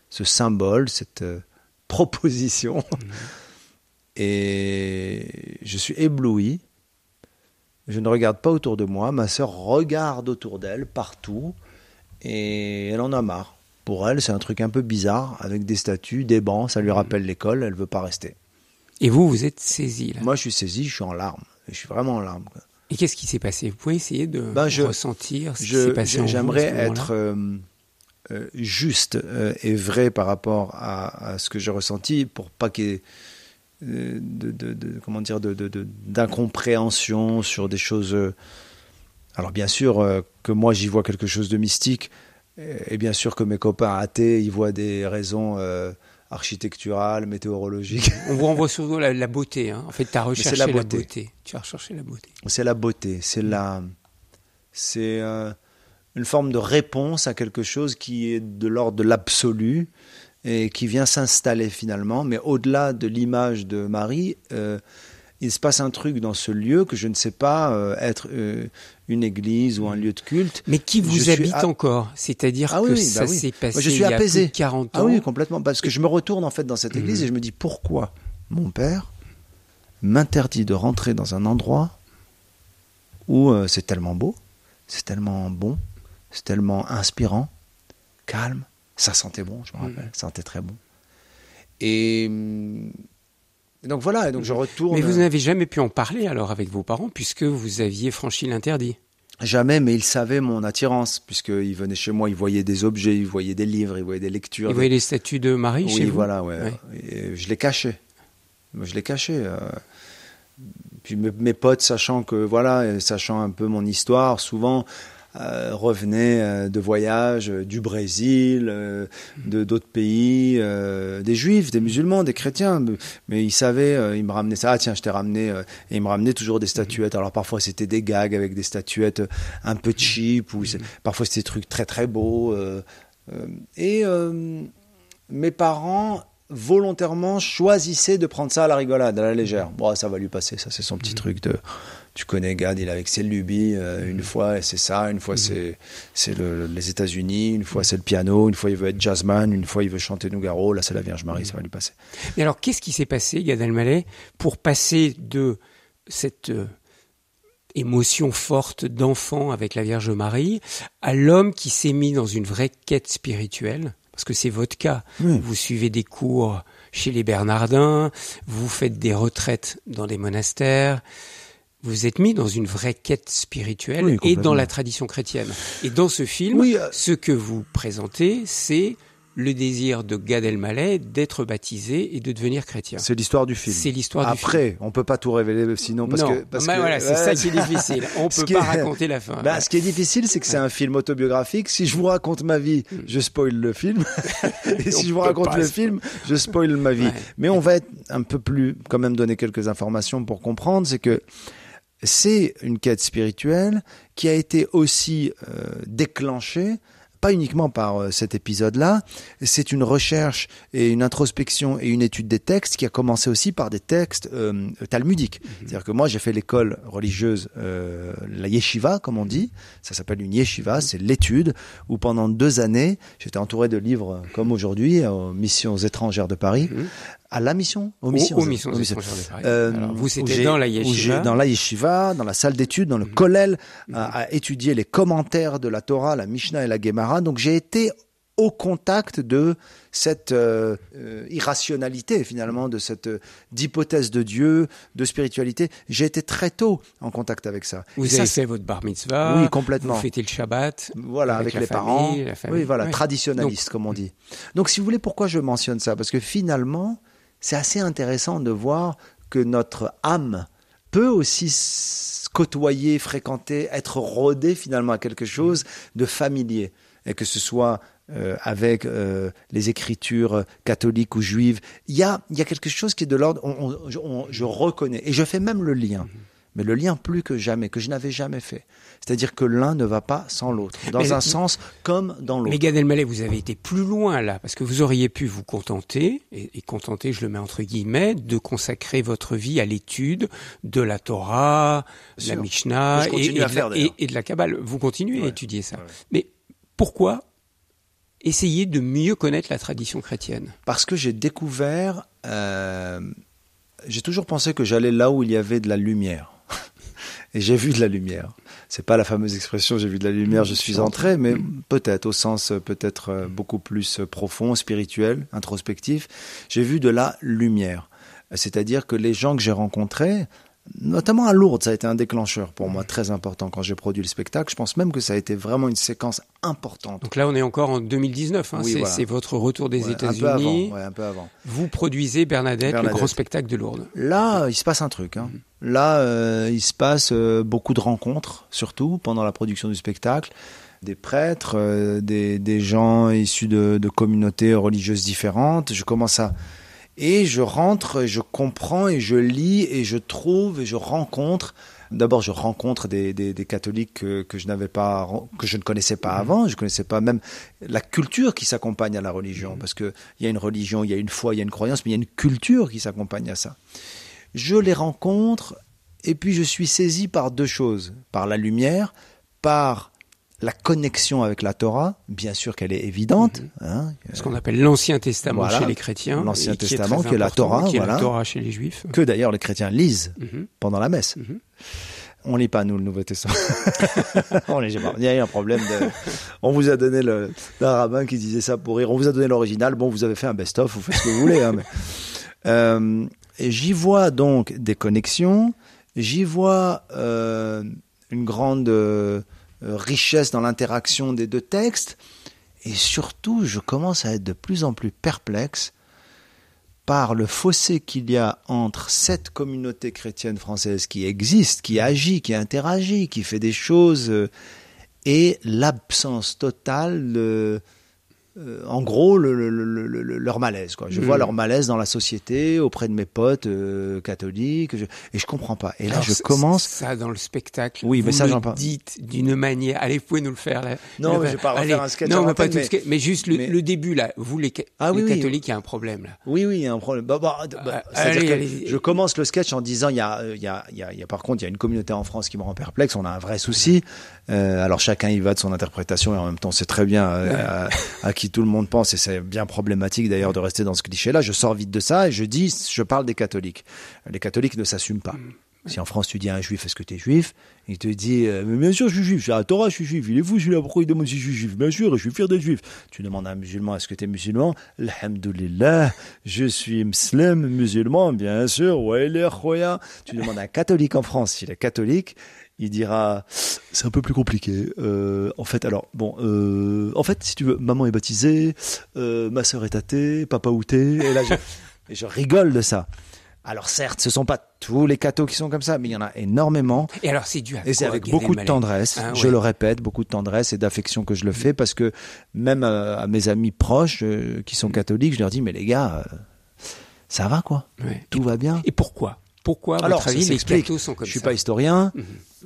ce symbole, cette euh, proposition. Et je suis ébloui. Je ne regarde pas autour de moi. Ma sœur regarde autour d'elle, partout. Et elle en a marre. Pour elle, c'est un truc un peu bizarre, avec des statues, des bancs, ça lui rappelle l'école, elle veut pas rester. Et vous, vous êtes saisi là? Moi, je suis saisi, je suis en larmes. Je suis vraiment en larmes. quoi. Et qu'est-ce qui s'est passé? Vous pouvez essayer de Ben, je- ressentir ce qui s'est passé J'aimerais être euh, euh, juste euh, et vrai par rapport à, à ce que j'ai ressenti pour pas qu'il y ait de, de- de- comment dire d'incompréhension sur des choses. euh, alors bien sûr euh, que moi j'y vois quelque chose de mystique et bien sûr que mes copains athées y voient des raisons euh, architecturales, météorologiques. On vous renvoie surtout la, la beauté. Hein. En fait, tu as recherché la la beauté. beauté. Tu as recherché la beauté. c'est la beauté, c'est la, c'est euh, une forme de réponse à quelque chose qui est de l'ordre de l'absolu et qui vient s'installer finalement. Mais au-delà de l'image de Marie, euh, il se passe un truc dans ce lieu que je ne sais pas euh, être euh, une église ou un lieu de culte. Mais qui vous Je habite encore? C'est-à-dire Ah oui, que oui, ça bah oui. s'est passé Moi, je suis il y a apaisé. plus de 40 ans. Ah oui, complètement. Parce que je me retourne en fait dans cette église Mhm. et je me dis pourquoi mon père m'interdit de rentrer dans un endroit où euh, c'est tellement beau, c'est tellement bon, c'est tellement inspirant, calme, ça sentait bon, je me rappelle, ça sentait très bon. Et donc voilà, et donc je retourne. Mais vous n'avez jamais pu en parler alors avec vos parents puisque vous aviez franchi l'interdit. Jamais, mais ils savaient mon attirance, puisqu'ils venaient chez moi, ils voyaient des objets, ils voyaient des livres, ils voyaient des lectures. Vous voyez les statues de Marie oui, chez vous voilà, ouais. Ouais. Et je les cachais. Je les cachais. euh. Puis mes, potes, sachant que voilà, sachant un peu mon histoire, souvent revenaient euh, de voyages euh, du Brésil, euh, de d'autres pays, euh, des juifs, des musulmans, des chrétiens. Mais, ils savaient, euh, ils me ramenaient ça. Ah tiens, je t'ai ramené. euh, et ils me ramenaient toujours des statuettes. Alors parfois c'était des gags avec des statuettes euh, un peu cheap, ou parfois c'était des trucs très très beaux. euh, euh, et euh, mes parents volontairement choisissaient de prendre ça à la rigolade, à la légère. Bon, ça va lui passer, ça c'est son petit truc de. Tu connais Gad, il est avec ses lubies. euh, une fois c'est ça, une fois c'est c'est le- les États-Unis, une fois c'est le piano, une fois il veut être jazzman, une fois il veut chanter Nougaro. Là c'est la Vierge Marie, ça va lui passer. Mais alors, qu'est-ce qui s'est passé, Gad Elmaleh, pour passer de cette euh, émotion forte d'enfant avec la Vierge Marie à l'homme qui s'est mis dans une vraie quête spirituelle? Parce que c'est votre cas. Vous suivez des cours chez les Bernardins, vous faites des retraites dans des monastères. Vous êtes mis dans une vraie quête spirituelle Oui, et dans la tradition chrétienne. Et dans ce film, Oui, euh, ce que vous présentez, c'est le désir de Gad Elmaleh d'être baptisé et de devenir chrétien. C'est l'histoire du film. C'est l'histoire du film. Après, on peut pas tout révéler sinon parce non, que parce bah que voilà, c'est ouais, ça qui est difficile. On Ce peut pas est- raconter la fin. Bah, ce qui est difficile, c'est que c'est un film autobiographique. Si je vous raconte ma vie, je spoil le film. Et si je vous raconte pas le film, je spoil ma vie. Mais on va être un peu plus, quand même donner quelques informations pour comprendre. C'est que c'est une quête spirituelle qui a été aussi euh, déclenchée pas uniquement par euh, cet épisode-là, c'est une recherche et une introspection et une étude des textes qui a commencé aussi par des textes euh, talmudiques. C'est-à-dire que moi, j'ai fait l'école religieuse, euh, la yeshiva, comme on dit. Ça s'appelle une yeshiva, c'est l'étude où pendant deux années, j'étais entouré de livres comme aujourd'hui, aux missions étrangères de Paris. Mhm. À la mission Aux- missions, aux missions aux. Euh, Alors, vous, j'ai- dans la yeshiva. Dans la yeshiva, dans la salle d'études, dans le Mhm. kollel, à, à étudier les commentaires de la Torah, la Mishnah et la Gemara. Donc j'ai été au contact de cette euh, euh, irrationalité finalement, de cette d'hypothèse de Dieu, de spiritualité. J'ai été très tôt en contact avec ça. Vous Et avez fait votre bar mitzvah. Oui, complètement. Vous fêtez le Shabbat. Voilà, avec, les famille, parents. la famille, Oui, voilà, ouais. traditionnaliste, comme on dit. Donc, si vous voulez, pourquoi je mentionne ça? Parce que finalement, c'est assez intéressant de voir que notre âme peut aussi côtoyer, fréquenter, être rodée finalement à quelque chose de familier. Et que ce soit euh, avec euh, les écritures euh, catholiques ou juives, il y a, quelque chose qui est de l'ordre, je- on- je reconnais, et je fais même le lien, mais le lien plus que jamais, que je n'avais jamais fait. C'est-à-dire que l'un ne va pas sans l'autre, dans Mais- un sens comme dans l'autre. Mais Gad Elmaleh, vous avez été plus loin là, parce que vous auriez pu vous contenter, et, et contenter, je le mets entre guillemets, de consacrer votre vie à l'étude de la Torah, de la. Mishnah et, de la, d'ailleurs. et- et de la Kabbale. Vous continuez à étudier ça. Ouais. Mais pourquoi essayer de mieux connaître la tradition chrétienne? Parce que j'ai découvert, euh, j'ai toujours pensé que j'allais là où il y avait de la lumière. Et j'ai vu de la lumière. C'est pas la fameuse expression j'ai vu de la lumière, je suis entré, mais peut-être au sens euh, peut-être euh, beaucoup plus euh, profond, spirituel, introspectif. J'ai vu de la lumière. C'est-à-dire que les gens que j'ai rencontrés, notamment à Lourdes, ça a été un déclencheur pour moi très important quand j'ai produit le spectacle. Je pense même que ça a été vraiment une séquence importante. Donc là, on est encore en 2019. hein, Oui, c'est voilà. votre retour des Ouais, un États-Unis. ouais, un peu avant. Vous produisez Bernadette, Bernadette. le grand spectacle de Lourdes. Là, il se passe un truc. Hein. Là, euh, il se passe euh, beaucoup de rencontres, surtout pendant la production du spectacle. Des prêtres, euh, des, des gens issus de, de communautés religieuses différentes. Je commence à... Et je rentre, et je comprends, et je lis, et je trouve, et je rencontre. D'abord, je rencontre des, des, des catholiques que, que je n'avais pas, que je ne connaissais pas avant. Je connaissais pas même la culture qui s'accompagne à la religion, parce que il y a une religion, il y a une foi, il y a une croyance, mais il y a une culture qui s'accompagne à ça. je les rencontre et puis je suis saisi par deux choses, par la lumière, par la connexion avec la Torah, bien sûr qu'elle est évidente. Mhm. hein, Ce qu'on appelle l'Ancien Testament Voilà. chez les chrétiens. L'Ancien Testament, qui est la Torah, Qui est voilà. la Torah chez les Juifs. que d'ailleurs les chrétiens lisent Mhm. pendant la messe. Mhm. On lit pas nous le Nouveau Testament. on lit pas. Il y a eu un problème de. On vous a donné le d'un rabbin qui disait ça pour rire. On vous a donné l'original. Bon, vous avez fait un best-of. Vous faites ce que vous voulez. hein, mais... Euh, j'y vois donc des connexions. J'y vois euh, une grande euh, richesse dans l'interaction des deux textes. Et surtout, je commence à être de plus en plus perplexe par le fossé qu'il y a entre cette communauté chrétienne française qui existe, qui agit, qui interagit, qui fait des choses, euh, et l'absence totale de, euh, en gros, le- le- le- le- le- leur malaise. Quoi. Je Mhm. vois leur malaise dans la société, auprès de mes potes euh, catholiques, je- et je comprends pas. Et là, Alors, je commence. Ça, dans le spectacle. Oui, mais vous ça, le j'en parle. dites d'une manière. Allez, vous pouvez nous le faire là. Non, mais je vais pas refaire allez. un sketch Non, mais pas tout mais- mais juste le, mais- le début là. Vous les, Ah les oui, oui. catholiques, il y a un problème là. Oui, oui, il y a un problème. Bah, bah, bah, Euh, allez, que allez-y. je commence le sketch en disant il y a, y, a, y, a, y a- par contre il y a une communauté en France qui me rend perplexe. On a un vrai souci. Euh, alors chacun y va de son interprétation et en même temps c'est très bien à, à qui tout le monde pense et c'est bien problématique d'ailleurs de rester dans ce cliché-là. Je sors vite de ça et je dis je parle des catholiques. Les catholiques ne s'assument pas. Si en France tu dis à un juif est-ce que tu es juif? Il te dit euh, mais bien sûr je suis juif, j'ai la Torah, je suis juif. Il est fou celui-là, pourquoi il demande si je suis juif Bien sûr, je suis fier d'être juif. Tu demandes à un musulman est-ce que tu es musulman? Alhamdulillah, je suis musulman, musulman, bien sûr. Ouais. Tu demandes à un catholique en France s'il est catholique, il dira c'est un peu plus compliqué. Euh, en fait, alors bon, euh, en fait, si tu veux, maman est baptisée, euh, ma sœur est athée, papa outé, et là je, et je rigole de ça. Alors certes, ce sont pas tous les cathos qui sont comme ça, mais il y en a énormément. Et alors, c'est dû à Et c'est avec beaucoup de tendresse, Ah, je le répète, beaucoup de tendresse et d'affection que je le fais parce que même euh, à mes amis proches euh, qui sont catholiques, je leur dis mais les gars, euh, ça va quoi, Ouais. tout va bien. Et pourquoi? Pourquoi, à Alors, votre avis, les cathos sont comme Je suis pas historien, Mhm.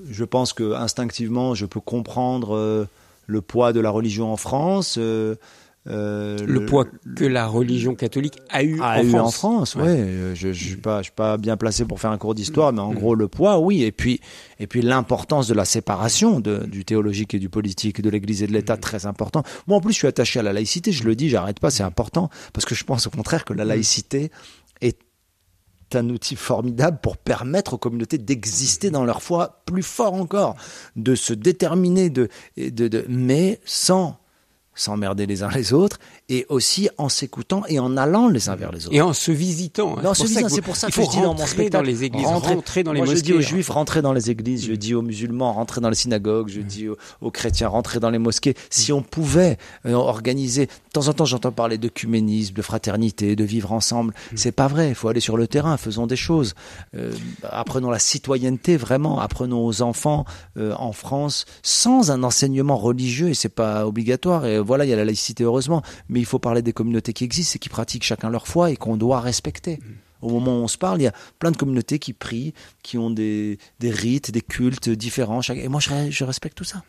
je pense que instinctivement je peux comprendre euh, le poids de la religion en France. euh, euh, Le poids que la religion catholique a eu, a en, eu France. en France, Ouais. ouais. Je, je suis pas, je suis pas bien placé pour faire un cours d'histoire, mais en Mm. gros le poids, oui. Et puis, et puis l'importance de la séparation de, du théologique et du politique, de l'Église et de l'État, Mm. très important. Moi, en plus, je suis attaché à la laïcité. Je le dis, j'arrête pas, c'est important parce que je pense au contraire que la laïcité un outil formidable pour permettre aux communautés d'exister dans leur foi plus fort encore, de se déterminer, de, de, de mais sans s'emmerder les uns les autres, et aussi en s'écoutant et en allant les uns vers les autres. Et en se visitant. hein. Non, C'est pour c'est pour ça que faut je dis dans mon rentrer spectacle. dans les églises, rentrer, dans les Moi, mosquées. je dis aux juifs, rentrez dans les églises. Je Mm. dis aux musulmans, rentrez dans les synagogues. Je dis aux, aux chrétiens, rentrez dans les mosquées. Si on pouvait euh, organiser, de temps en temps, j'entends parler d'œcuménisme, de fraternité, de vivre ensemble. Mm. C'est pas vrai. Il faut aller sur le terrain, faisons des choses. Euh, apprenons la citoyenneté, vraiment. Apprenons aux enfants euh, en France sans un enseignement religieux et c'est pas obligatoire. Et voilà, il y a la laïcité heureusement, mais il faut parler des communautés qui existent et qui pratiquent chacun leur foi et qu'on doit respecter. Au moment où on se parle, il y a plein de communautés qui prient, qui ont des, des rites, des cultes différents. Et moi, je, je respecte tout ça.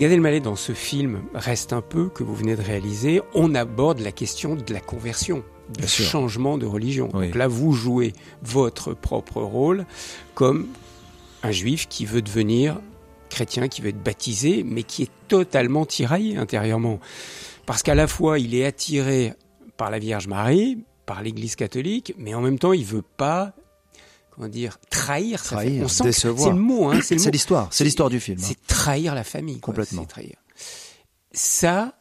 Gad Elmaleh, dans ce film Reste un peu, que vous venez de réaliser, on aborde la question de la conversion, sûr. changement de religion. Oui. Donc là, vous jouez votre propre rôle comme un juif qui veut devenir chrétien, qui veut être baptisé, mais qui est totalement tiraillé intérieurement. Parce qu'à la fois, il est attiré par la Vierge Marie, par l'Église catholique, mais en même temps, il veut pas comment dire trahir. Trahir, On sent que décevoir. C'est le mot, hein, c'est l'histoire, c'est l'histoire du film. hein. C'est trahir la famille. Complètement. trahir. Ça,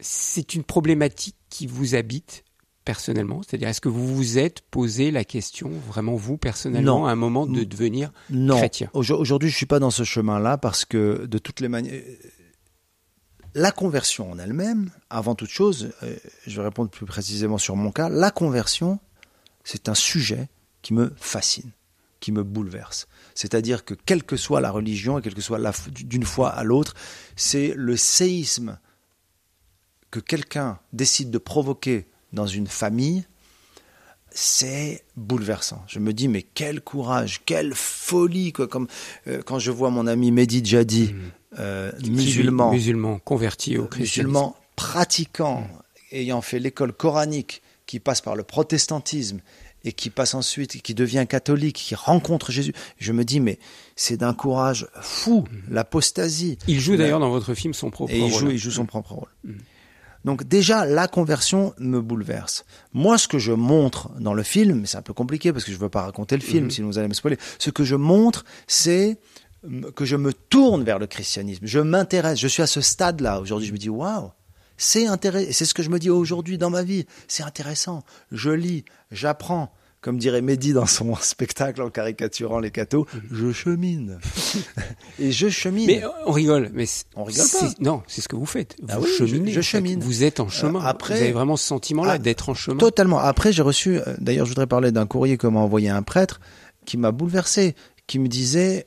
c'est une problématique qui vous habite personnellement. C'est-à-dire, est-ce que vous vous êtes posé la question, vraiment vous personnellement, Non. à un moment de devenir Non. chrétien? Aujo- Aujourd'hui, je suis pas dans ce chemin-là parce que de toutes les manières, la conversion en elle-même, avant toute chose, euh, je vais répondre plus précisément sur mon cas, la conversion, c'est un sujet qui me fascine, qui me bouleverse. C'est-à-dire que quelle que soit la religion et quelle que soit la d'une foi à l'autre, c'est le séisme que quelqu'un décide de provoquer dans une famille c'est bouleversant. Je me dis, mais quel courage, quelle folie, quoi, comme euh, quand je vois mon ami Mehdi Jadi, euh, Qui, lui, musulman, musulman converti au christianisme. musulman pratiquant, ayant fait l'école coranique, qui passe par le protestantisme et qui passe ensuite, qui devient catholique, qui rencontre Jésus. Je me dis, mais c'est d'un courage fou, l'apostasie. Il joue d'ailleurs dans votre film son propre Et il rôle. Mm. joue, il joue son propre rôle. Donc déjà, la conversion me bouleverse. Moi, ce que je montre dans le film, mais c'est un peu compliqué parce que je ne veux pas raconter le film, Mhm. sinon vous allez me spoiler. Ce que je montre, c'est que je me tourne vers le christianisme. Je m'intéresse. Je suis à ce stade-là. Aujourd'hui, je me dis, waouh, c'est intéressant. C'est ce que je me dis aujourd'hui dans ma vie. C'est intéressant. Je lis, j'apprends. Comme dirait Mehdi dans son spectacle en caricaturant les cathos, je chemine. Et je chemine. Mais euh, on rigole, mais On rigole pas. Non, c'est ce que vous faites. Vous Ah oui, je- cheminez. je chemine. Vous êtes en chemin. après- vous avez vraiment ce sentiment-là Ah, d'être en chemin. Totalement. Après, j'ai reçu, euh, d'ailleurs, je voudrais parler d'un courrier que m'a envoyé un prêtre qui m'a bouleversé, qui me disait,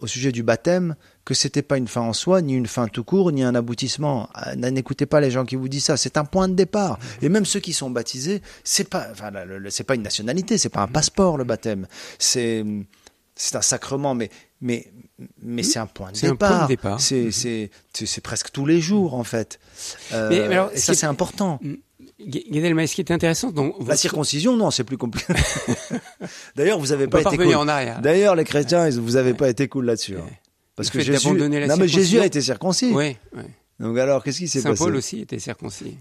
au sujet du baptême, que c'était pas une fin en soi, ni une fin tout court, ni un aboutissement. Ah, N'écoutez pas les gens qui vous disent ça. C'est un point de départ. Et même ceux qui sont baptisés, c'est pas, enfin, c'est pas une nationalité, c'est pas un passeport, le baptême. C'est, c'est un sacrement, mais, mais, mais c'est un point de C'est un départ. point de départ. C'est, c'est, c'est, c'est presque tous les jours, en fait. Euh, Mais- mais alors, et ça, c'est important. Gu- Gad Elmaleh, ce qui est intéressant dans La circoncision, non, c'est plus compliqué. D'ailleurs, vous avez On pas peut été cool. en arrière. D'ailleurs, les chrétiens, ils- vous avez pas été cool là-dessus. hein. Parce Le que Jésus, la non, mais Jésus a été circoncis. Oui, oui. Donc alors, qu'est-ce qui s'est Saint passé Paul aussi était circoncis.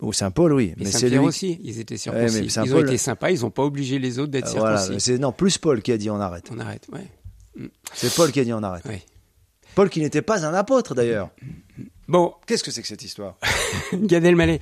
Ou Saint Paul, oui, Et mais c'est Saint Pierre lui. aussi, ils étaient circoncis. Saint ils ont été sympas, ils n'ont pas obligé les autres d'être Euh, Voilà, circoncis. non plus Paul qui a dit on arrête. On arrête, ouais. C'est Paul qui a dit on arrête. ouais. Paul qui n'était pas un apôtre d'ailleurs. Bon, Qu'est-ce que c'est que cette histoire? Gad Elmaleh,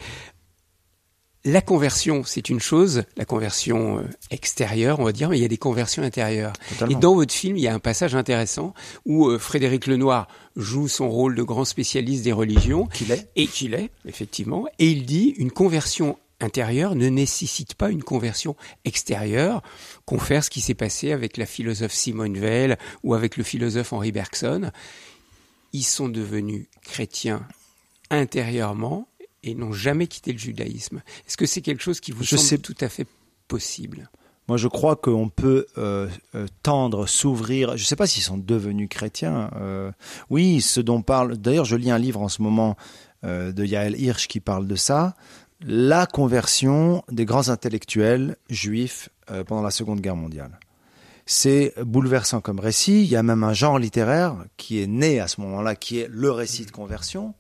la conversion, c'est une chose, la conversion euh, extérieure, on va dire, mais il y a des conversions intérieures. Totalement. Et dans votre film, il y a un passage intéressant où euh, Frédéric Lenoir joue son rôle de grand spécialiste des religions, Qu'il est et qu'il est, effectivement, et il dit une conversion intérieure ne nécessite pas une conversion extérieure. Confère ce qui s'est passé avec la philosophe Simone Weil ou avec le philosophe Henri Bergson. Ils sont devenus chrétiens intérieurement et n'ont jamais quitté le judaïsme. Est-ce que c'est quelque chose qui vous Je semble sais- tout à fait possible? Moi, je crois qu'on peut euh, euh, tendre, s'ouvrir. Je ne sais pas s'ils sont devenus chrétiens. euh, oui, ce dont parle. D'ailleurs, je lis un livre en ce moment euh, de Yael Hirsch qui parle de ça. La conversion des grands intellectuels juifs pendant la Seconde Guerre mondiale. C'est bouleversant comme récit. Il y a même un genre littéraire qui est né à ce moment-là, qui est le récit de conversion.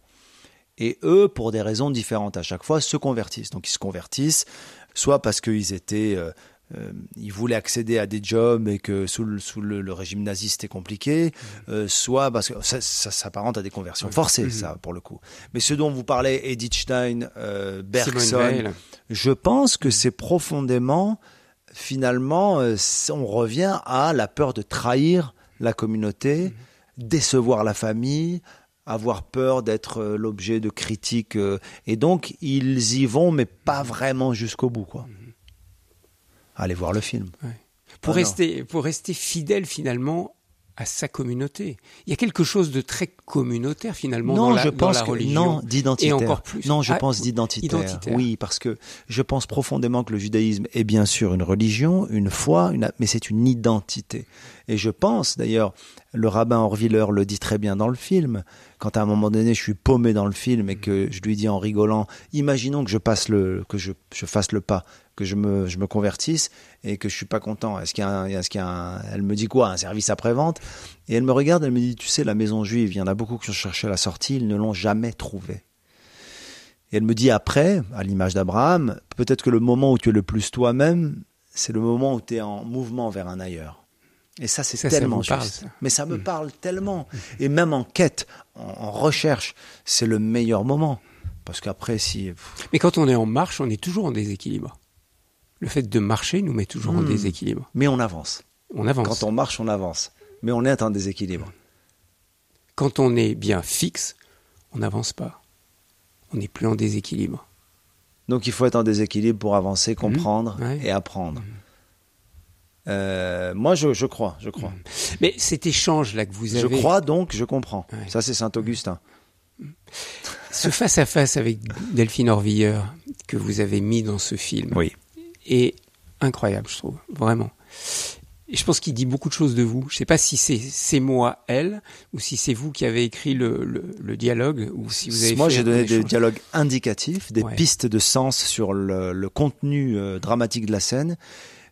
Et eux, pour des raisons différentes à chaque fois, se convertissent. Donc ils se convertissent, soit parce qu'ils étaient, euh, euh, ils voulaient accéder à des jobs et que sous le, sous le, le régime nazi c'était compliqué, euh, soit parce que ça, ça s'apparente à des conversions forcées, ça pour le coup. Mais ce dont vous parlez, Edith Stein, euh, Bergson, je pense que c'est profondément, finalement, on revient à la peur de trahir la communauté, décevoir la famille, avoir peur d'être euh, l'objet de critiques. euh, et donc, ils y vont, mais pas vraiment jusqu'au bout. quoi. Allez voir le film. pour, Ah rester, pour rester fidèle finalement à sa communauté. Il y a quelque chose de très communautaire finalement non, dans la, je dans pense la que religion. non d'identitaire. Et encore plus. Non, je Ah, pense d'identitaire. identitaire. Oui, parce que je pense profondément que le judaïsme est bien sûr une religion, une foi, une, mais c'est une identité. Et je pense, d'ailleurs, le rabbin Orviller le dit très bien dans le film, quand à un moment donné je suis paumé dans le film et que je lui dis en rigolant, imaginons que je passe le, que je, je fasse le pas, que je me, je me convertisse et que je suis pas content. Est-ce qu'il y a un, est-ce qu'il y a un, elle me dit quoi, un service après-vente? Et elle me regarde, elle me dit, tu sais, la maison juive, il y en a beaucoup qui ont cherché la sortie, ils ne l'ont jamais trouvée. Et elle me dit après, à l'image d'Abraham, peut-être que le moment où tu es le plus toi-même, c'est le moment où tu es en mouvement vers un ailleurs. Et ça, c'est tellement juste. Mais ça me mm. parle tellement. Et même en quête, en, recherche, c'est le meilleur moment. Parce qu'après, si. Mais quand on est en marche, on est toujours en déséquilibre. Le fait de marcher nous met toujours en hmm. déséquilibre. Mais on avance. On avance. Quand on marche, on avance. Mais on est en déséquilibre. Quand on est bien fixe, on n'avance pas. On n'est plus en déséquilibre. Donc il faut être en déséquilibre pour avancer, comprendre et apprendre. Euh, moi, je, crois, je crois. Mais cet échange-là que vous avez... Je crois donc, je comprends. Ça, c'est Saint-Augustin. Ce face-à-face avec Delphine Orvilleur que vous avez mis dans ce film oui. est incroyable, je trouve, vraiment. Et je pense qu'il dit beaucoup de choses de vous. Je ne sais pas si c'est moi, elle, ou si c'est vous qui avez écrit le, le, dialogue, ou si vous avez. Moi, j'ai donné des dialogues indicatifs, des pistes de sens sur le, le contenu euh, dramatique de la scène,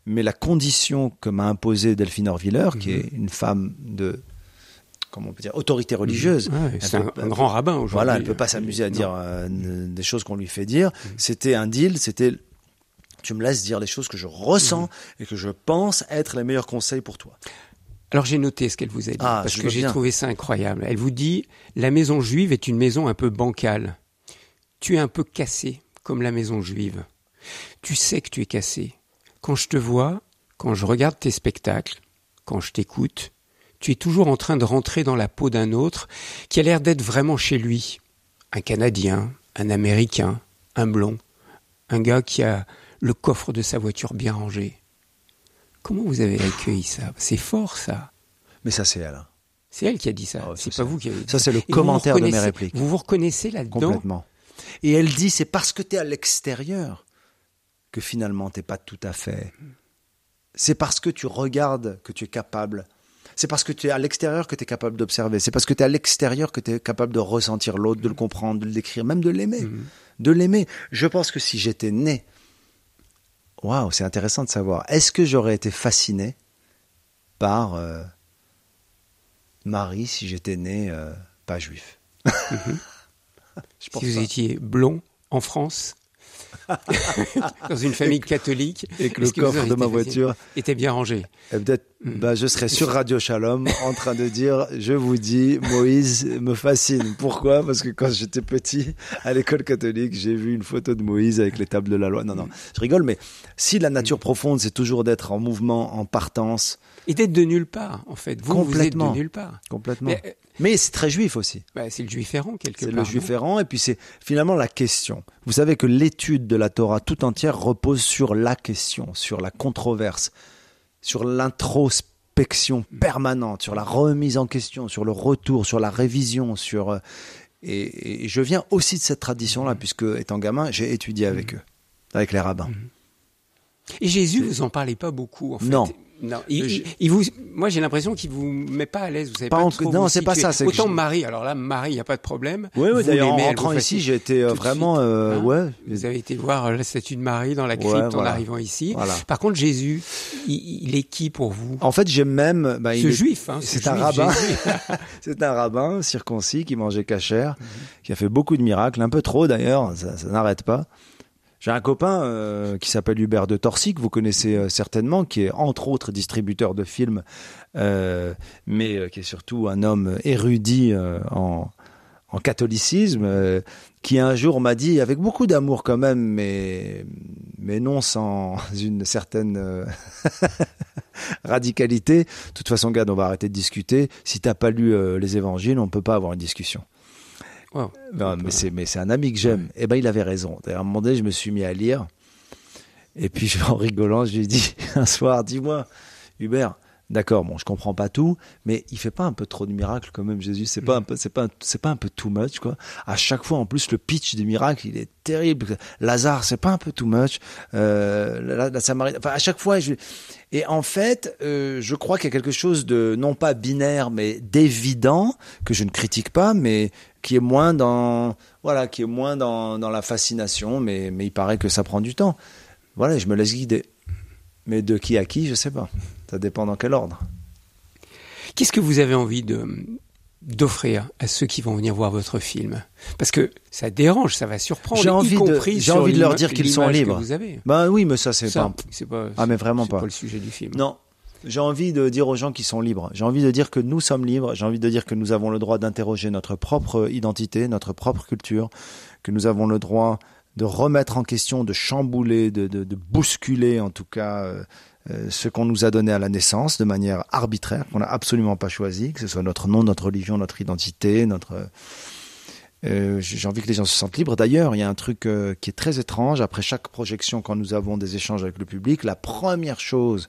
mais la condition que m'a imposée Delphine Orviller, qui est mhm. une femme de comment on peut dire, autorité mhm. religieuse. c'est un, grand rabbin aujourd'hui. Voilà, elle ne peut pas s'amuser à dire euh, des choses qu'on lui fait dire. Mhm. C'était un deal, c'était tu me laisses dire les choses que je ressens et que je pense être les meilleurs conseils pour toi. Alors j'ai noté ce qu'elle vous a dit, ah, parce que j'ai trouvé ça incroyable. Elle vous dit, la maison juive est une maison un peu bancale. Tu es un peu cassé, comme la maison juive. Tu sais que tu es cassé. Quand je te vois, quand je regarde tes spectacles, quand je t'écoute, tu es toujours en train de rentrer dans la peau d'un autre qui a l'air d'être vraiment chez lui. Un Canadien, un Américain, un blond, un gars qui a le coffre de sa voiture bien rangé. Comment vous avez accueilli ça? C'est fort ça. Mais ça c'est elle. C'est elle qui a dit ça. Oh, c'est pas vous qui avez dit ça. c'est le commentaire de mes répliques. Vous vous reconnaissez là-dedans Complètement. Et elle dit c'est parce que tu es à l'extérieur que finalement t'es pas tout à fait. C'est parce que tu regardes que tu es capable. C'est parce que tu es à l'extérieur que tu es capable d'observer. C'est parce que tu es à l'extérieur que tu es capable de ressentir l'autre, de le comprendre, de le décrire, même de l'aimer. Mhm. De l'aimer. Je pense que si j'étais né Waouh, c'est intéressant de savoir. Est-ce que j'aurais été fasciné par euh, Marie si j'étais né euh, pas juif? Mhm. Si vous étiez blond en France, dans une famille catholique. Et que le coffre de ma voiture était bien rangé? Peut-être. Bah, je serais sur Radio Shalom en train de dire, je vous dis, Moïse me fascine. Pourquoi? Parce que quand j'étais petit, à l'école catholique, j'ai vu une photo de Moïse avec les tables de la loi. Non, non, je rigole, mais si la nature profonde, c'est toujours d'être en mouvement, en partance. Et d'être de nulle part, en fait. Vous, Complètement. vous êtes de nulle part. Complètement. Mais, euh, mais c'est très juif aussi. Bah, c'est le juif errant quelque part. C'est le juif errant et puis c'est finalement la question. Vous savez que l'étude de la Torah tout entière repose sur la question, sur la controverse, sur l'introspection permanente, sur la remise en question, sur le retour, sur la révision, sur euh, et, je viens aussi de cette tradition-là puisque étant gamin j'ai étudié avec eux, avec les rabbins. Et Jésus, vous en parlez pas beaucoup en fait. Non. Non, il, vous, moi j'ai l'impression qu'il vous met pas à l'aise. Vous savez pas, pas trop Non, c'est pas ça. Autant Marie. Alors là, Marie, il y a pas de problème. Oui, oui. D'ailleurs, en rentrant ici, j'ai été euh, vraiment, euh, hein ouais. Vous avez été voir euh, la statue de Marie dans la crypte en arrivant ici. Voilà. Par contre, Jésus, il, est qui pour vous? En fait, j'aime même. Bah, ce juif. Hein, c'est un rabbin. c'est un rabbin circoncis qui mangeait cachère, mhm. qui a fait beaucoup de miracles, un peu trop d'ailleurs. Ça, ça n'arrête pas. J'ai un copain euh, qui s'appelle Hubert de Torcy, que vous connaissez euh, certainement, qui est entre autres distributeur de films, euh, mais qui est surtout un homme érudit en, catholicisme, qui un jour m'a dit, avec beaucoup d'amour quand même, mais, mais non sans une certaine radicalité, de toute façon, Gad, on va arrêter de discuter. Si t'as pas lu les évangiles, on peut pas avoir une discussion. Non, mais c'est mais c'est un ami que j'aime. Et eh ben il avait raison. À un moment donné, je me suis mis à lire. Et puis en rigolant, je lui ai dit un soir, dis-moi, Hubert, D'accord, bon, je comprends pas tout, mais il fait pas un peu trop de miracles quand même, Jésus. C'est pas un peu, c'est pas, c'est pas un peu too much, quoi. À chaque fois, en plus, le pitch des miracles, il est terrible. Lazare, c'est pas un peu too much. Euh, la, la enfin, à chaque fois, je... et en fait, euh, je crois qu'il y a quelque chose de non pas binaire, mais d'évident que je ne critique pas, mais qui est moins dans, voilà, qui est moins dans, dans la fascination, mais, mais il paraît que ça prend du temps. Voilà, je me laisse guider. Mais de qui à qui, je sais pas. Ça dépend dans quel ordre. Qu'est-ce que vous avez envie de, d'offrir à ceux qui vont venir voir votre film? Parce que ça dérange, ça va surprendre. J'ai envie, de, j'ai envie de leur dire qu'ils sont libres. Que vous avez. Bah oui, mais ça c'est pas, pas, Ah mais vraiment pas. pas le sujet du film. Non, j'ai envie de dire aux gens qui sont libres. J'ai envie de dire que nous sommes libres. J'ai envie de dire que nous avons le droit d'interroger notre propre identité, notre propre culture, que nous avons le droit de remettre en question, de chambouler, de, bousculer en tout cas euh, euh, ce qu'on nous a donné à la naissance de manière arbitraire, qu'on n'a absolument pas choisi, que ce soit notre nom, notre religion, notre identité, notre... Euh, j'ai envie que les gens se sentent libres. D'ailleurs, il y a un truc qui est très étrange. Après chaque projection, quand nous avons des échanges avec le public, la première chose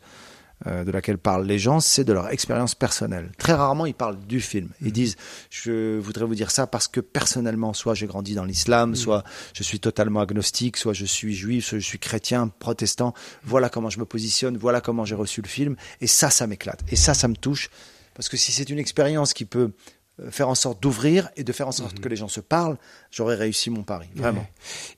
euh, de laquelle parlent les gens, c'est de leur expérience personnelle. Très rarement, ils parlent du film. Ils mhm. disent, je voudrais vous dire ça parce que personnellement, soit j'ai grandi dans l'islam, mhm. soit je suis totalement agnostique, soit je suis juif, soit je suis chrétien, protestant. Voilà comment je me positionne, voilà comment j'ai reçu le film. Et ça, ça m'éclate. Et ça, ça me touche. Parce que si c'est une expérience qui peut faire en sorte d'ouvrir et de faire en sorte mhm. que les gens se parlent, j'aurais réussi mon pari, vraiment.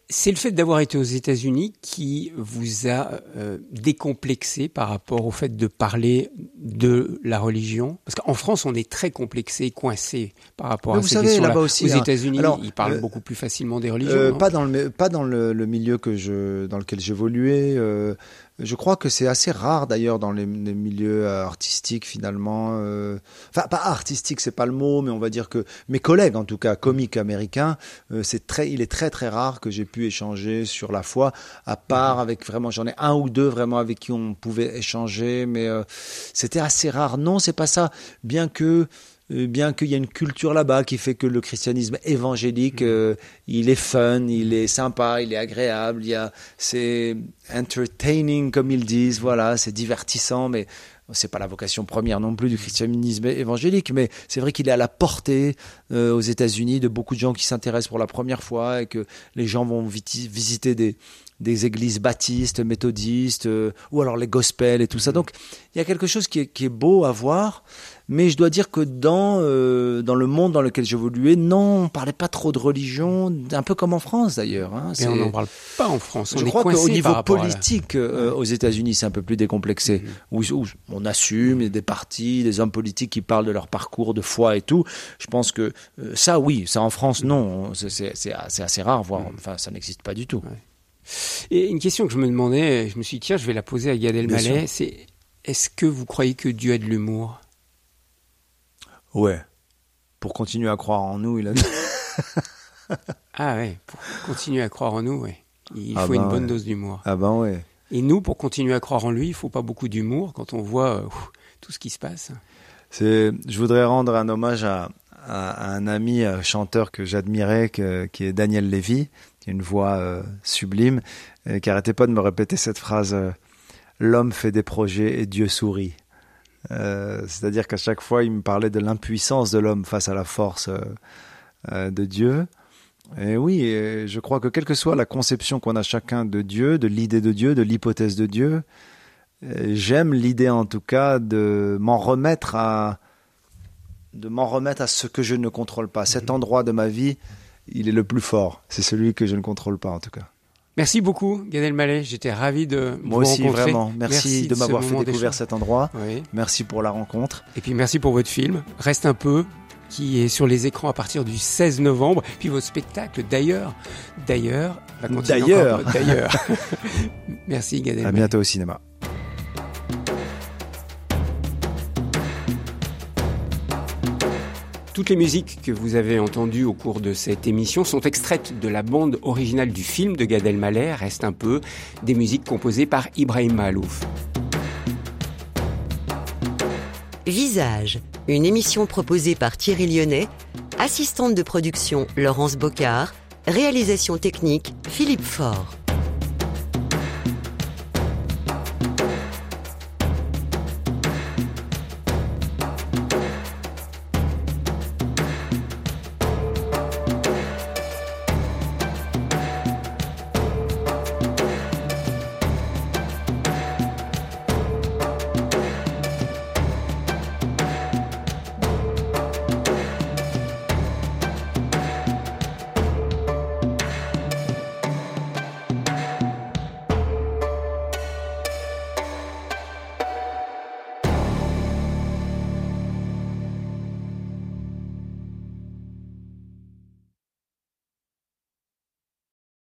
C'est le fait d'avoir été aux États-Unis qui vous a euh, décomplexé par rapport au fait de parler de la religion? Parce qu'en France, on est très complexé, coincé par rapport à vous ces savez, là-bas aussi. Aux hein. États-unis, ils parlent euh, beaucoup plus facilement des religions. pas dans le pas dans le, milieu que je dans lequel j'évoluais. Je crois que c'est assez rare d'ailleurs dans les, milieux euh, artistiques finalement. Euh, enfin, pas artistique, c'est pas le mot, mais on va dire que mes collègues, en tout cas comiques américains, euh, c'est très, il est très très rare que j'ai pu échanger sur la foi, à part avec vraiment, j'en ai un ou deux vraiment avec qui on pouvait échanger, mais c'était assez rare. Non, c'est pas ça. Bien que euh, bien qu'il y ait une culture là-bas qui fait que le christianisme évangélique, mm. euh, il est fun, il est sympa, il est agréable, il y a, c'est entertaining comme ils disent, voilà, c'est divertissant, mais c'est pas la vocation première non plus du christianisme évangélique, mais c'est vrai qu'il est à la portée euh, aux États-Unis de beaucoup de gens qui s'intéressent pour la première fois et que les gens vont visiter des, des églises baptistes, méthodistes, ou alors les gospels et tout ça. Mm. Donc il y a quelque chose qui est, qui est beau à voir. Mais je dois dire que dans, euh, dans le monde dans lequel j'évoluais, non, on parlait pas trop de religion, un peu comme en France d'ailleurs. Hein. on n'en parle pas en France. je crois qu'au niveau politique, euh, aux États-Unis, c'est un peu plus décomplexé. Mm-hmm. Où, on assume, il y a des partis, des hommes politiques qui parlent de leur parcours de foi et tout. Je pense que euh, ça, oui, ça en France, non. C'est assez rare, voire, mm. enfin, ça n'existe pas du tout. Et une question que je me demandais, je me suis dit, tiens, je vais la poser à Gad Elmaleh, c'est est-ce que vous croyez que Dieu a de l'humour? Ouais. Pour continuer à croire en nous, il a. ah ouais, pour continuer à croire en nous, ouais. Il ah faut une ben bonne dose d'humour. Ah ben ouais. Et nous, pour continuer à croire en lui, il faut pas beaucoup d'humour quand on voit euh, tout ce qui se passe. C'est, je voudrais rendre un hommage à, un ami chanteur que j'admirais, qui est Daniel Lévy, qui a une voix euh, sublime, et qui arrêtait pas de me répéter cette phrase euh, L'homme fait des projets et Dieu sourit. Euh, c'est-à-dire qu'à chaque fois, il me parlait de l'impuissance de l'homme face à la force euh, euh, de Dieu. Et oui, je crois que quelle que soit la conception qu'on a chacun de Dieu, de l'idée de Dieu, de l'hypothèse de Dieu, j'aime l'idée en tout cas de m'en remettre à de m'en remettre à ce que je ne contrôle pas. Cet mhm. endroit de ma vie, il est le plus fort. C'est celui que je ne contrôle pas en tout cas. Merci beaucoup, Gad Elmaleh. J'étais ravi de Moi vous aussi, rencontrer. vraiment. Merci, de, m'avoir fait découvrir cet endroit. Merci pour la rencontre. Et puis merci pour votre film. Reste un peu qui est sur les écrans à partir du 16 novembre. Puis votre spectacle, d'ailleurs, d'ailleurs, D'ailleurs. D'ailleurs. merci, Gad Elmaleh. À bientôt au cinéma. Toutes les musiques que vous avez entendues au cours de cette émission sont extraites de la bande originale du film de Gad Elmaleh, reste un peu des musiques composées par Ibrahim Malouf. Visage, une émission proposée par Thierry Lyonnais, assistante de production Laurence Bocard, réalisation technique Philippe Faure.